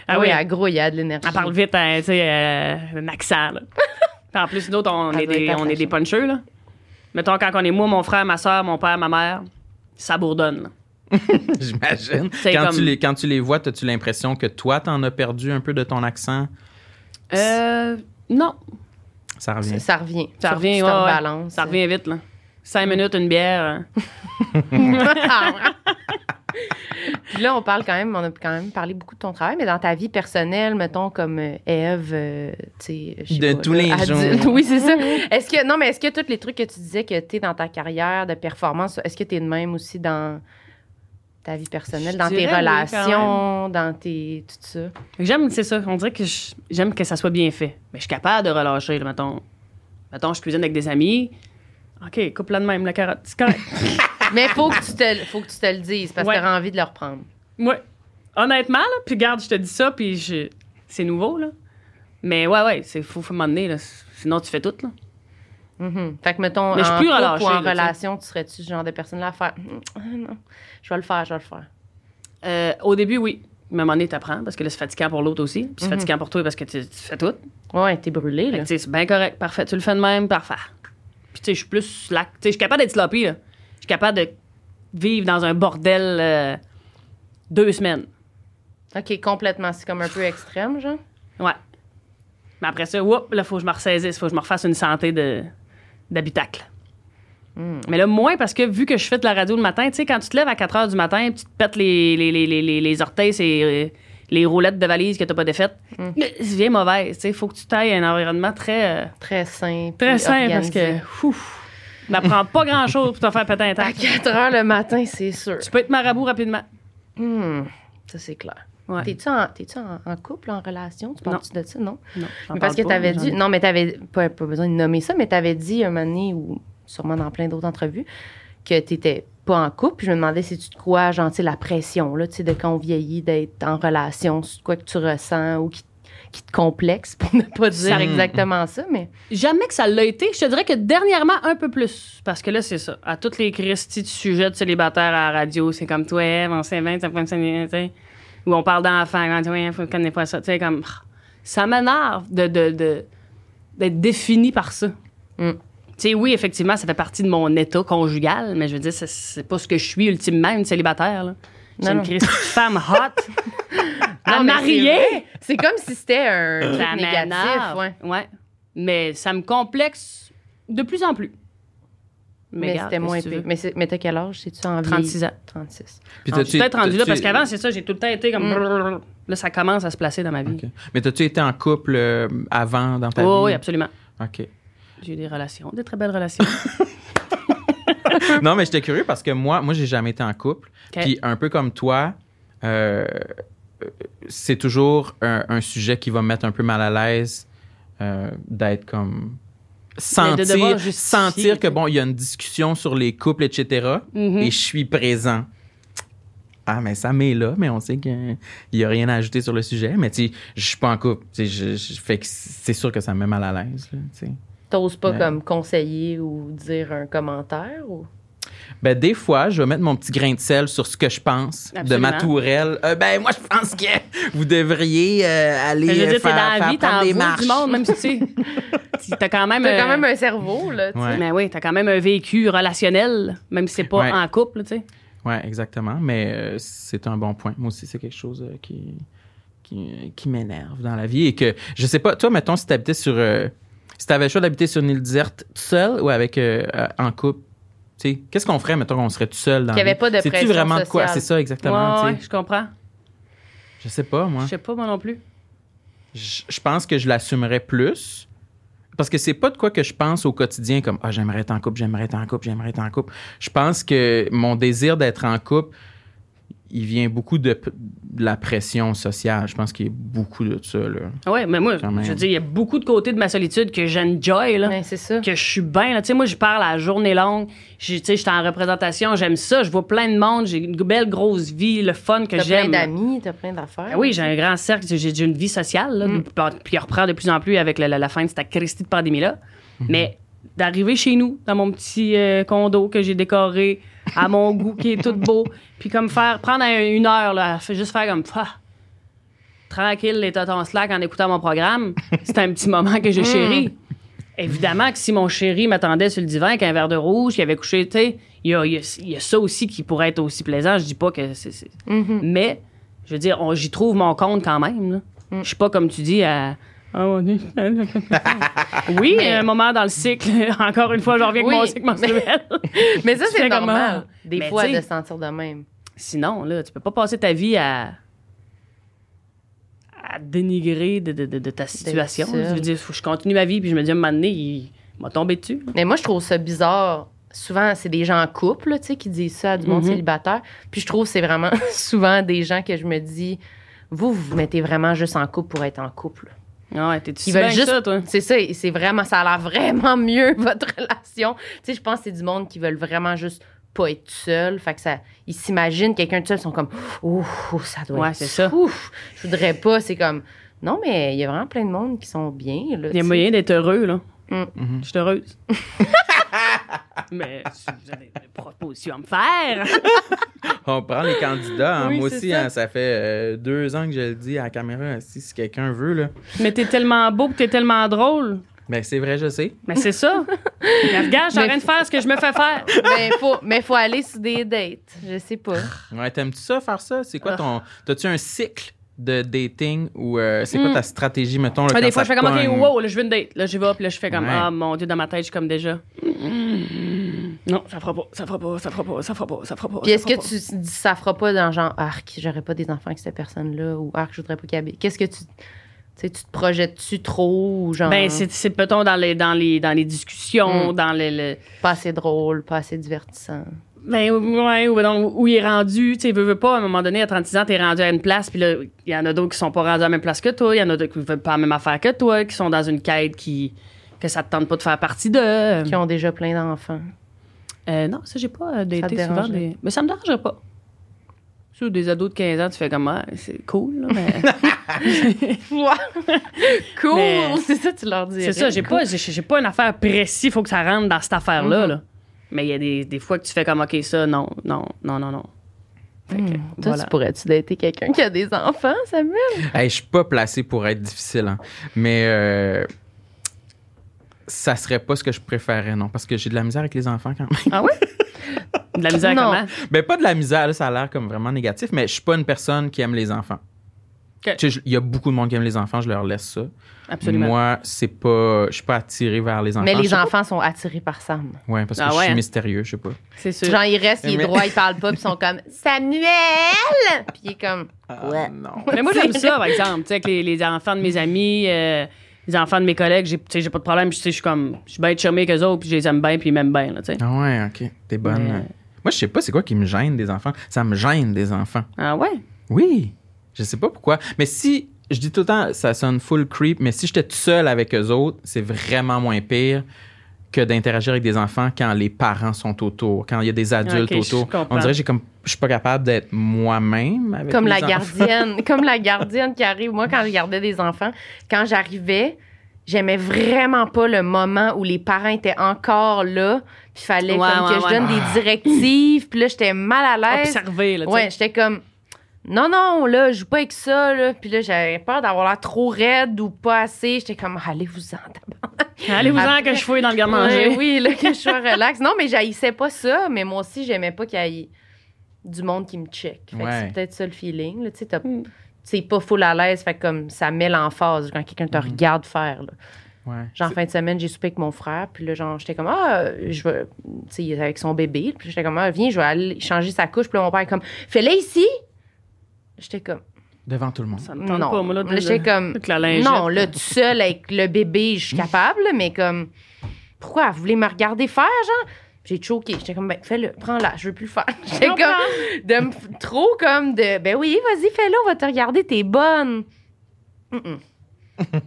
Ah oui, oui. elle grouille, elle a de l'énergie. Elle parle vite, hein, tu sais, euh, un accent, là. Puis en plus, nous autres, on, est des, on est des là. Mettons, quand on est moi, mon frère, ma soeur, mon père, ma mère, ça bourdonne, là. j'imagine quand comme- tu les quand tu les vois, as-tu l'impression que toi t'en as perdu un peu de ton accent? Euh, non. Ça revient. Ça revient. Ça revient, ouais, ouais. rebalances. Ça revient vite, là. Cinq minutes, une bière. Puis là, on parle quand même, on a quand même parlé beaucoup de ton travail, mais dans ta vie personnelle, mettons comme euh, Eve, euh, tu sais, De pas, tous là, les jours. oui, c'est ça. Est-ce que non, mais est-ce que tous les trucs que tu disais que tu es dans ta carrière de performance, est-ce que tu es de même aussi dans ta vie personnelle, Je dans tes relations, dans tes tout ça? J'aime, c'est ça. On dirait que j'aime que ça soit bien fait. Mais je suis capable de relâcher, là, mettons. Mettons, je cuisine avec des amis. OK, coupe-la de même, la carotte. C'est correct. Mais faut que tu te faut que tu te le dises parce que Ouais. tu as envie de le reprendre. Ouais. Honnêtement, là, puis garde, je te dis ça, puis je- c'est nouveau, là. Mais ouais, ouais, c'est faut, faut m'emmener, là. Sinon, tu fais tout, là. Mhm. Fait que, mettons, Mais je suis en plus couple relâchée, ou en là, tu sais. relation, tu serais-tu ce genre de personne-là à faire? Ah, non, je vais le faire, je vais le faire. Euh, au début, oui. Mais à un moment donné, t'apprends, parce que là, c'est fatigant pour l'autre aussi. Puis c'est Mhm. fatigant pour toi parce que tu, tu fais tout. Ouais, t'es brûlé, Fait là. que, tu sais, c'est bien correct, parfait. Tu le fais de même, parfait. Puis, tu sais, je suis plus slack. Tu sais, je suis capable d'être sloppy, là. Je suis capable de vivre dans un bordel euh, deux semaines. OK, complètement. C'est comme un peu extrême, genre. Ouais. Mais après ça, whoop, là, faut que je me ressaisisse, faut que je me refasse une santé de, d'habitacle. Hmm. Mais là, moins parce que vu que je fais de la radio le matin, tu sais, quand tu te lèves à 4 heures du matin, puis tu te pètes les, les, les, les, les, les orteils, c'est euh, les roulettes de valise que t'as pas défaites, Hmm. c'est bien mauvaise. Tu sais, faut que tu tailles un environnement très, euh, Très sain. très sain parce que, ouf, n'apprends pas grand chose pour te faire péter un À tac. 4 heures le matin, c'est sûr. Tu peux être marabout rapidement. Hmm, Ça, c'est clair. Ouais. T'es-tu en, t'es-tu en, en couple, en relation? Tu parles-tu de ça? Non? Non, Mais parce que t'avais dit. Non, mais t'avais pas, pas besoin de nommer ça, mais t'avais dit un moment donné, ou sûrement dans plein d'autres entrevues, que t'étais pas en couple. Puis je me demandais si tu te crois, sais, la pression, là, tu sais, de quand on vieillit, d'être en relation, c'est quoi que tu ressens ou qui, qui te complexe, pour ne pas dire exactement ça, mais. Jamais que ça l'a été. Je te dirais que dernièrement, un peu plus. Parce que là, c'est ça. À toutes les Christy du sujet de célibataire à la radio, c'est comme toi, Eve, on sait 20, ça sais. Où on parle d'enfants, quand tu faut connais pas ça. Tu sais, comme. Ça m'énerve de, de, de- d'être défini par ça. Mm. Tu sais, oui, effectivement, ça fait partie de mon état conjugal, mais je veux dire, c'est, pas ce que je suis ultimement, une célibataire. Là. J'ai une de femme hot. à Non, mais marier. c'est comme si c'était un Ça truc négatif, ouais. Ouais. Mais ça me complexe de plus en plus. Mais, regarde, c'était moins veux? Mais, c'est- mais t'as quel âge? C'est-tu en 36 ans. 36. Puis Ah, je suis peut-être rendu là parce qu'avant, c'est ça, j'ai tout le temps été comme. Mm. Là, ça commence à se placer dans ma vie. Ok. Mais t'as-tu été en couple euh, avant dans ta Oh, oui, vie? absolument. OK. J'ai eu des relations, des très belles relations. non, mais j'étais curieux parce que moi, moi j'ai jamais été en couple. OK. Puis un peu comme toi, euh, c'est toujours un, un sujet qui va me mettre un peu mal à l'aise euh, d'être comme de sentir, sentir que bon, il y a une discussion sur les couples, etc. Mhm. Et je suis présent. Ah, mais ça m'est là, mais on sait qu'il n'y a rien à ajouter sur le sujet. Mais tu sais, je suis pas en couple. Je- fait que c'est sûr que ça me met mal à l'aise. Tu t'oses pas Ouais. comme conseiller ou dire un commentaire? Ou... Ben, des fois, je vais mettre mon petit grain de sel sur ce que je pense de ma tourelle. Euh, ben, moi, je pense que vous devriez euh, aller Mais je veux euh, dire, faire, dans la faire vie, t'en des marches. du monde, même si tu sais. T'as quand même. T'as quand même un cerveau, là. tu sais. Mais oui, t'as quand même un vécu relationnel, même si c'est pas Ouais. en couple, tu sais. Ouais, exactement. Mais euh, c'est un bon point. Moi aussi, c'est quelque chose euh, qui, qui, qui m'énerve dans la vie. Et que, je sais pas, toi, mettons, si t'habitais sur. Si t'avais le choix d'habiter sur une île déserte tout seul ou avec euh, euh, en couple, qu'est-ce qu'on ferait, mettons, qu'on serait tout seul dans Qu'il y la avait pas de pression vraiment de quoi? C'est ça, exactement. Ouais, ouais, je comprends. Je sais pas, moi. Je sais pas, moi non plus. je je pense que je l'assumerais plus. Parce que c'est pas de quoi que je pense au quotidien comme Ah, j'aimerais être en couple, j'aimerais être en couple, j'aimerais être en couple. Je pense que mon désir d'être en couple, il vient beaucoup de, la pression sociale. Je pense qu'il y a beaucoup de ça. Là. Ouais, mais moi, je veux dire, il y a beaucoup de côtés de ma solitude que j'enjoy, là. Ouais, c'est ça. que je suis bien. là. Tu sais, moi, je parle à la journée longue. J'ai- Tu sais, j'étais en représentation. J'aime ça. Je vois plein de monde. J'ai une belle grosse vie, le fun que T'as plein j'aime. d'amis, t'as plein d'affaires. Ah oui, j'ai un grand cercle. J'ai une vie sociale. Là, Mm. Puis il reprend de plus en plus avec la, la- la fin de cette Christie de pandémie-là. Mm-hmm. Mais d'arriver chez nous, dans mon petit euh, condo que j'ai décoré à mon goût, qui est tout beau, puis comme faire, prendre un- une heure, là, juste faire comme, ah, tranquille, les totons slack en écoutant mon programme, c'est un petit moment que j'ai Mm. chéri. Évidemment que si mon chéri m'attendait sur le divan avec un verre de rouge, qu'il avait couché, tu sais, il y y a- il y a ça aussi qui pourrait être aussi plaisant. Je dis pas que c'est. Mhm. Mais, je veux dire, on- j'y trouve mon compte quand même. Mm. Je suis pas comme tu dis à. Est- oui, Mais- un moment dans le cycle. Encore une fois, je reviens avec mon cycle menstruel. Mais ça, Tu c'est normal. Des Mais fois, de se sentir de même. Sinon, là, tu peux pas passer ta vie à, à dénigrer de, de- de- de ta situation. Je veux dire, faut que je continue ma vie, puis je me dis, à un moment donné, il m'a tombé dessus. Mais moi, je trouve ça bizarre. Souvent, c'est des gens en couple, là, tu sais, qui disent ça à du monde Mhm. célibataire. Puis je trouve que c'est vraiment souvent des gens que je me dis, vous, vous vous mettez vraiment juste en couple pour être en couple. Ah Ouais, t'es-tu Ils bien veulent juste. ça, toi? C'est ça, c'est vraiment, ça a l'air vraiment mieux, votre relation. Tu sais, je pense que c'est du monde qui veulent vraiment juste pas être seul. Fait que ça, ils s'imaginent quelqu'un de seul, ils sont comme, ouf, ça doit Ouais, être. c'est ça. Ouf, je voudrais pas. C'est comme, non, mais il y a vraiment plein de monde qui sont bien, là. Il y a moyen d'être heureux, là. Mm. Mhm. Je suis heureuse. Mais si vous avez des propositions à me faire. On prend les candidats. hein. Oui, Moi aussi, ça. hein, ça fait euh, deux ans que je le dis à la caméra. Si, si quelqu'un veut, là. Mais t'es tellement beau, t'es tellement drôle. Ben, c'est vrai, je sais. Mais c'est ça. Mais regarde, je suis en Mais- train de faire ce que je me fais faire. mais faut, mais faut aller sur des dates. Je sais pas. Ouais, t'aimes-tu ça, faire ça? C'est quoi Ah. ton. T'as-tu un cycle? De dating ou euh, c'est quoi Mm. ta stratégie, mettons? Là, Ah, des fois, je fais comme, OK, wow, là, je veux une date. Là, j'y vais, puis là, je fais comme, Ouais. ah, mon Dieu, dans ma tête, je suis comme déjà. Non, ça fera pas, ça fera pas, ça fera pas, ça fera pas, ça fera pas. Puis ça est-ce que fera pas. tu dis ça fera pas dans genre arc, j'aurais pas des enfants avec cette personne-là ou arc, je voudrais pas qu'il habite. Qu'est-ce que tu tu sais, tu te projettes-tu trop ou genre? Ben, c'est, c'est peut-on dans les, dans les, dans les discussions, Mm. dans les. le- pas assez drôle, pas assez divertissant. Ben, ouais, ou donc, où il est rendu, tu sais, veut, veut pas, à un moment donné, à 36 ans, t'es rendu à une place, puis là, il y en a d'autres qui sont pas rendus à la même place que toi, il y en a d'autres qui veulent pas la même affaire que toi, qui sont dans une quête qui. que ça te tente pas de faire partie de. Qui ont déjà plein d'enfants. Euh, non, ça, j'ai pas euh, te daté souvent des. Mais ça me dérangerait pas. Sur des ados de 15 ans, tu fais comme, ah, c'est cool, là, mais. cool, c'est ça tu leur dis. c'est ça, j'ai pas, j'ai, pas une affaire précise, faut que ça rentre dans cette affaire-là, Mhm. là. Mais il y a des, des fois que tu fais comme, OK, ça, non, non, non, non, non. Fait que, Toi, voilà. tu pourrais-tu dater quelqu'un qui a des enfants, Samuel? Hey, je suis pas placé pour être difficile, hein. mais euh, ça serait pas ce que je préférais, non, parce que j'ai de la misère avec les enfants quand même. Ah ouais? De la misère Non. comment? ben, pas de la misère, là, ça a l'air comme vraiment négatif, mais je suis pas une personne qui aime les enfants. Tu sais, Il y a beaucoup de monde qui aime les enfants, je leur laisse ça. Absolument. Moi, c'est pas. Je suis pas attiré vers les enfants. Mais les pas- enfants sont attirés par Sam. Ouais, parce que Ah je ouais, suis hein? mystérieux, je sais pas. C'est sûr. Genre, ils restent, il est Mais- droit, ils parlent pas, puis ils sont comme Samuel! Puis il est comme Ouais. Ah, non. Mais moi, j'aime ça, par exemple. Tu sais, avec les, les enfants de mes amis, euh, les enfants de mes collègues, j'ai, tu sais, j'ai pas de problème. Je suis comme, je suis bien chumé avec eux autres, puis je les aime bien, puis ils m'aiment bien, là, tu sais. Ah ouais, ok. T'es bonne. Mais- Moi, je sais pas c'est quoi qui me gêne des enfants? Ça me gêne des enfants. Ah ouais? Oui. Je sais pas pourquoi. Mais si. Je dis tout le temps, ça sonne full creep, mais si j'étais tout seul avec eux autres, c'est vraiment moins pire que d'interagir avec des enfants quand les parents sont autour, quand il y a des adultes autour. On dirait que j'ai comme je suis pas capable d'être moi-même avec comme les la enfants. gardienne, comme la gardienne qui arrive. Moi, quand je gardais des enfants, quand j'arrivais, j'aimais vraiment pas le moment où les parents étaient encore là. Puis il fallait Ouais, comme ouais, que je donne des directives. Puis là, j'étais mal à l'aise. Observer, là. Ouais, j'étais comme non non là, je joue pas avec ça là. Puis là, j'avais peur d'avoir l'air trop raide ou pas assez. J'étais comme allez-vous-en. Allez-vous-en que je fouille dans le garde-manger. Ouais, oui, là que je sois relax. Non, mais j'haïssais pas ça, mais moi aussi j'aimais pas qu'il y ait du monde qui me check. Fait que Ouais. c'est peut-être ça le feeling, là, tu sais, Mm. c'est pas full à l'aise, fait que comme ça met l'emphase quand quelqu'un te regarde faire là. Ouais. Genre, en fin de semaine, j'ai soupé avec mon frère. Puis là, genre, j'étais comme, ah, je vais. Tu sais, il est avec son bébé. Puis j'étais comme, ah, viens, je vais aller changer sa couche. Puis là, mon père est comme, fais-le ici. J'étais comme, Devant tout le monde. Ça me non. pas, moi, là, j'étais comme, la lingette, non, là. tout seul avec le bébé, je suis capable, mais comme, pourquoi? Vous voulez me regarder faire, genre? J'ai choqué. J'étais comme, ben, fais-le, prends-la, je veux plus le faire. J'étais comme, de me- trop comme de, ben oui, vas-y, fais-le, on va te regarder, t'es bonne. Mm-mm.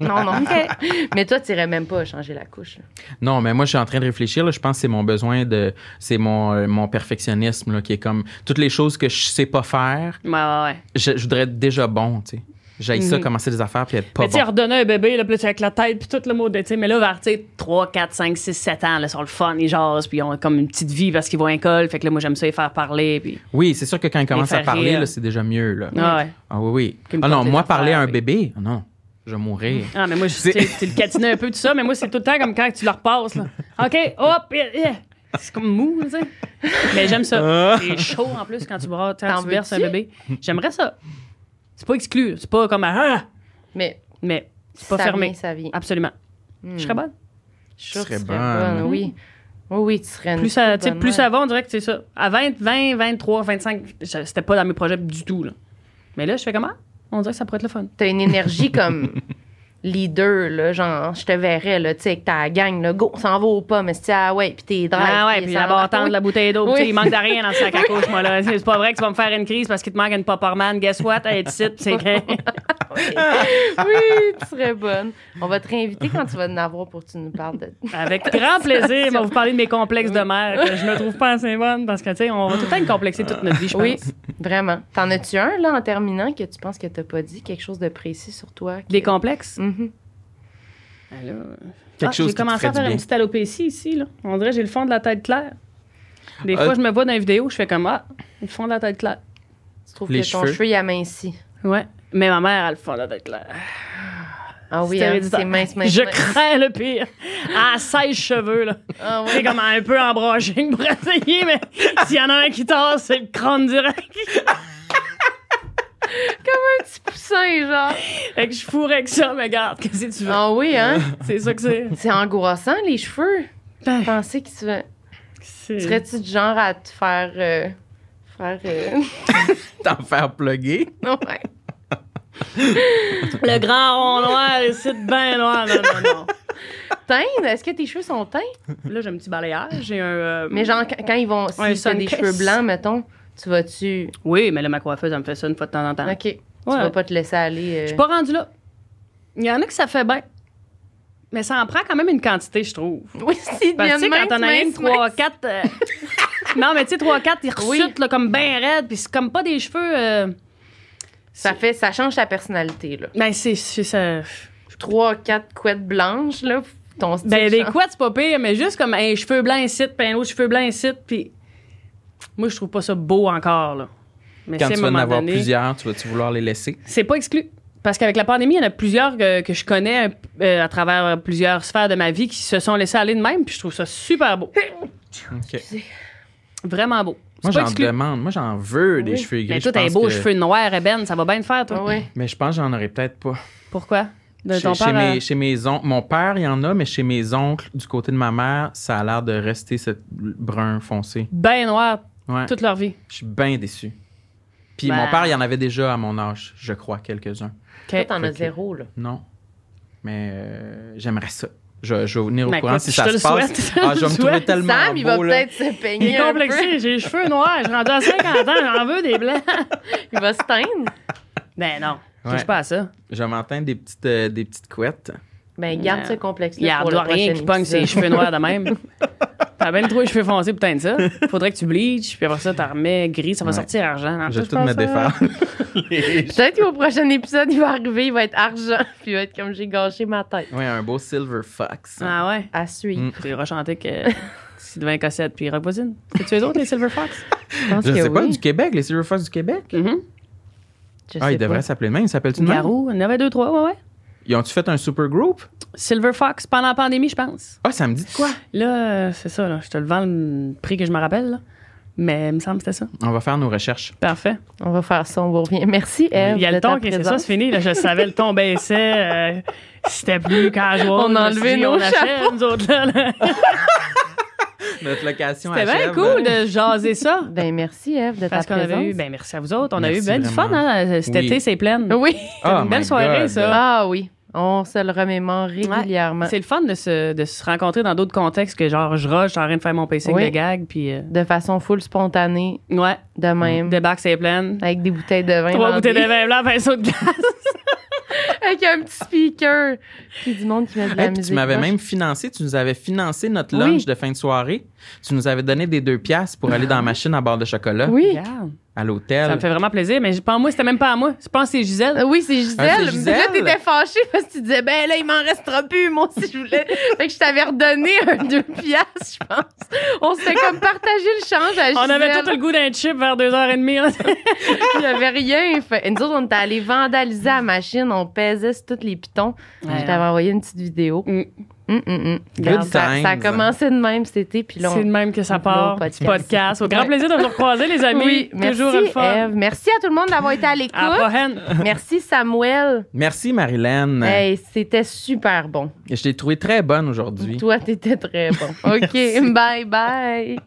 Non, non. Mais toi, tu irais même pas changer la couche. là. Non, mais moi, je suis en train de réfléchir. là. je pense que c'est mon besoin de. C'est mon, euh, mon perfectionnisme là, qui est comme. Toutes les choses que je sais pas faire, Ouais, ouais, ouais. je, je voudrais être déjà bon, tu sais. J'aille ça, Mhm. commencer des affaires puis être pas mais tu sais, bon. redonner un bébé, là, tu sais, avec la tête, puis tout le mot de, tu sais, mais là, vers, tu sais, 3, 4, 5, 6, 7 ans, là, ils sont le fun, ils jasent, puis ils ont comme une petite vie parce qu'ils vont à l'école. Fait que là, moi, j'aime ça les faire parler, puis. Oui, c'est sûr que quand ils commencent à parler, c'est déjà mieux. Là. Ah ouais. Ah oui, oui. Ah non, moi, parler à un bébé, non, je vais mourir. Ah, mais moi, je- sais, tu le catiner un peu, tout ça, mais moi, c'est tout le temps comme quand tu leur passes, là. OK, hop, yeah, yeah. C'est comme mou, tu sais. Mais j'aime ça. C'est chaud, en plus, quand tu, bras, quand tu berces un bébé. J'aimerais ça. C'est pas exclu. C'est pas comme ah, Mais mais c'est pas ça fermé. vient, ça vient. Absolument. Je serais bonne. Je serais serais bonne. bonne. Oui. Oui, oui, tu serais Plus ça, bonne plus ça va, on dirait que c'est ça. À 20, 20, 23, 25, ça- c'était pas dans mes projets du tout. Là. Mais là, je fais comment? On dirait que ça pourrait être le fun. T'as une énergie comme leader, là, genre, je te verrais, là, tu sais, avec ta gang, là, go, on s'en va au pas, mais c'est ah ouais, puis t'es drive. Ah ouais, puis ça la va. bâtante, Oui. la bouteille d'eau, Oui. il manque de rien dans le sac à couche, moi, là. C'est pas vrai que tu vas me faire une crise parce qu'il te manque une Popperman. Guess what? Hey, tu sais, c'est Oui, tu serais bonne. On va te réinviter quand tu vas en avoir pour que tu nous parles de. Avec grand plaisir, on va vous parler de mes complexes de mère, que je me trouve pas assez bonne parce que, tu sais, on va tout le temps être complexé toute notre vie, je pense. Oui, vraiment. T'en as-tu un, là, en terminant, que tu penses que t'as pas dit, quelque chose de précis sur toi? Des complexes? Mhm. Ben là, Quelque ah, chose J'ai commencé à faire une petite alopécie ici, là. On dirait que j'ai le fond de la tête claire. Des Euh, fois, je me vois dans une vidéo, je fais comme, ah, le fond de la tête claire. Tu trouves Les que ton cheveu, il amincit. Ouais. Mais ma mère a le fond de la tête claire. Ah oui, C'est hein, c'est mince, mince, Je mince. crains le pire. À 16 cheveux, là. Ah oui. C'est comme un peu en brushing pour essayer, mais s'il y en a un qui tasse, c'est le crâne direct. Un petit poussin, genre. Fait que je fourrais avec ça, mais regarde, qu'est-ce que tu veux? Ah oui, hein? C'est ça que c'est. C'est angoissant, les cheveux. Ben, Penser que tu c'est- Serais-tu du genre à te faire. euh, faire. euh, T'en faire plugger? ouais. Le grand rond noir, le site bien noir. Non, non, non. Teindre, est-ce que tes cheveux sont teints? Là, j'ai un petit balayage. J'ai un. euh, Mais genre, quand ils vont. Si t'as des cheveux blancs, mettons, tu vas-tu? Oui, mais là, ma coiffeuse, elle me fait ça une fois de temps en temps. Ok. Tu Ouais. vas pas te laisser aller. euh, Je suis pas rendue là. Il y en a que ça fait bien. Mais ça en prend quand même une quantité, je trouve. Oui, si, Parce que tu quand t'en as une, mince, 3, mince. 4. non, mais tu sais, 3, 4, ils Oui. ressutent là, comme bien raides, puis c'est comme pas des cheveux. euh, Ça fait, ça change ta personnalité, là. Ben, c'est ça. Trois, quatre couettes blanches, là. Ton style Ben, des couettes, c'est pas pire, mais juste comme un cheveu blanc ici, puis un autre cheveu blanc ici, puis. Moi, je trouve pas ça beau encore, là. Mais Quand tu vas en avoir donné- plusieurs, tu vas-tu vouloir les laisser? C'est pas exclu. Parce qu'avec la pandémie, il y en a plusieurs que, que je connais euh, à travers euh, plusieurs sphères de ma vie qui se sont laissés aller de même, puis je trouve ça super beau. OK. Vraiment beau. Moi, j'en demande. Moi, j'en veux des Oui. cheveux gris. Mais toi, t'as un beau que- cheveux noirs, Eben, ça va bien te faire, toi. Ah oui. Mais je pense que j'en aurais peut-être pas. Pourquoi? De Chez, ton chez père, euh, mes, chez mes oncles. Mon père, il y en a, mais chez mes oncles, du côté de ma mère, ça a l'air de rester ce brun foncé. ben noir Ouais. toute leur vie. Je suis bien déçu. Puis Ben. mon père, il y en avait déjà à mon âge, je crois, quelques-uns. Toi, t'en as zéro, là. Non. Mais euh, j'aimerais ça. Je, je vais venir au Ben, courant écoute, si je ça te se le passe. souhaite. Ah, je vais me trouver souhaite. tellement Sam, il va peut-être se Il peigner est un peu. complexé, j'ai les cheveux noirs, je suis rendu à 50 ans, j'en veux des blancs. Il va se teindre. Ben non, Ouais. touche pas à ça. Je vais m'entendre des petites, euh, des petites couettes. Ben, garde Ouais. ce complexe-là Il y a pour le doit rien prochain qui pogne ses cheveux noirs de même. T'as bien trop les cheveux foncés pour teindre ça. Faudrait que tu bleaches, puis après ça, t'en remets gris, ça va Ouais. sortir argent. En Je vais tout, me défaire. Peut-être qu'au prochain épisode, il va arriver, il va être argent, puis il va être comme j'ai gâché ma tête. Oui, un beau silver fox. Ah ouais. À suivre. Mm. Tu iras chanter que Sylvain Cossette puis Rock Voisine. C'est-tu les autres, les Silver Fox? Je pense Je que sais pas, oui. du Québec, les silver fox du Québec. Mhm. Je Ah, devraient pas. s'appeler le même. Garou, il y en avait deux, trois, ouais, ouais. Ils ont-tu fait un super group? Silver Fox pendant la pandémie, je pense. Ah, ça me dit de quoi? Là, c'est ça, là. Je te le vends le prix que je me rappelle, là. Mais il me semble que c'était ça. On va faire nos recherches. Parfait. On va faire ça, on vous revient. Merci, Eve. Il y a le ton qui c'est ça, c'est fini. Là, je savais, le ton baissait. euh, C'était plus casual. On a enlevé nos achève, nous autres, là. là. Notre location C'était bien cool de jaser ça. Ben, merci, Eve, de ta Parce qu'on présence. avait eu, ben merci à vous autres. On a eu ben du fun, hein. Cet Oui. été, c'est plein. Oui. Oh une belle my soirée, God. ça. Ah oui. On se le remémore régulièrement. C'est le fun de se, de se rencontrer dans d'autres contextes que genre je rush, je suis en train de faire mon pacing Oui. de gag, puis euh, De façon full spontanée, ouais, de même. débarque c'est plein. Avec des bouteilles de vin. Trois bouteilles de vin blanc, pinceau de glace. Avec un petit speaker. Puis du monde qui met de la Hey, puis musique. tu m'avais proche. même financé, tu nous avais financé notre Oui. lunch de fin de soirée. Tu nous avais donné des deux piastres pour aller dans la machine à barre de chocolat Oui. Regarde. À l'hôtel. Ça me fait vraiment plaisir, mais je pense moi, c'était même pas à moi. Je pense que c'est Gisèle. Euh, Oui, c'est Gisèle. Ah, Gisèle. Là, t'étais fâchée parce que tu disais, ben là, il m'en restera plus. Moi aussi, je voulais. fait que je t'avais redonné un deux piastres, je pense. On s'était comme partagé le change à Gisèle. On avait tout le goût d'un chip vers 2h30. Il n'y avait rien. Fait. Nous autres, on était allés vandaliser la machine. On pesait sur tous les pitons. Ouais. je t'avais envoyé une petite vidéo. Mm. Hum, hum. Good ça, times. ça a commencé de même cet été. Puis là, C'est de même que ça part. podcast. Podcast. Au grand plaisir de vous recroiser, les amis. Oui, merci, Toujours. Eve. Merci à tout le monde d'avoir été à l'écoute. Merci, Samuel. Merci Marilyn. Hey, c'était super bon. Je t'ai trouvé très bonne aujourd'hui. Toi, t'étais très bon. OK, bye bye.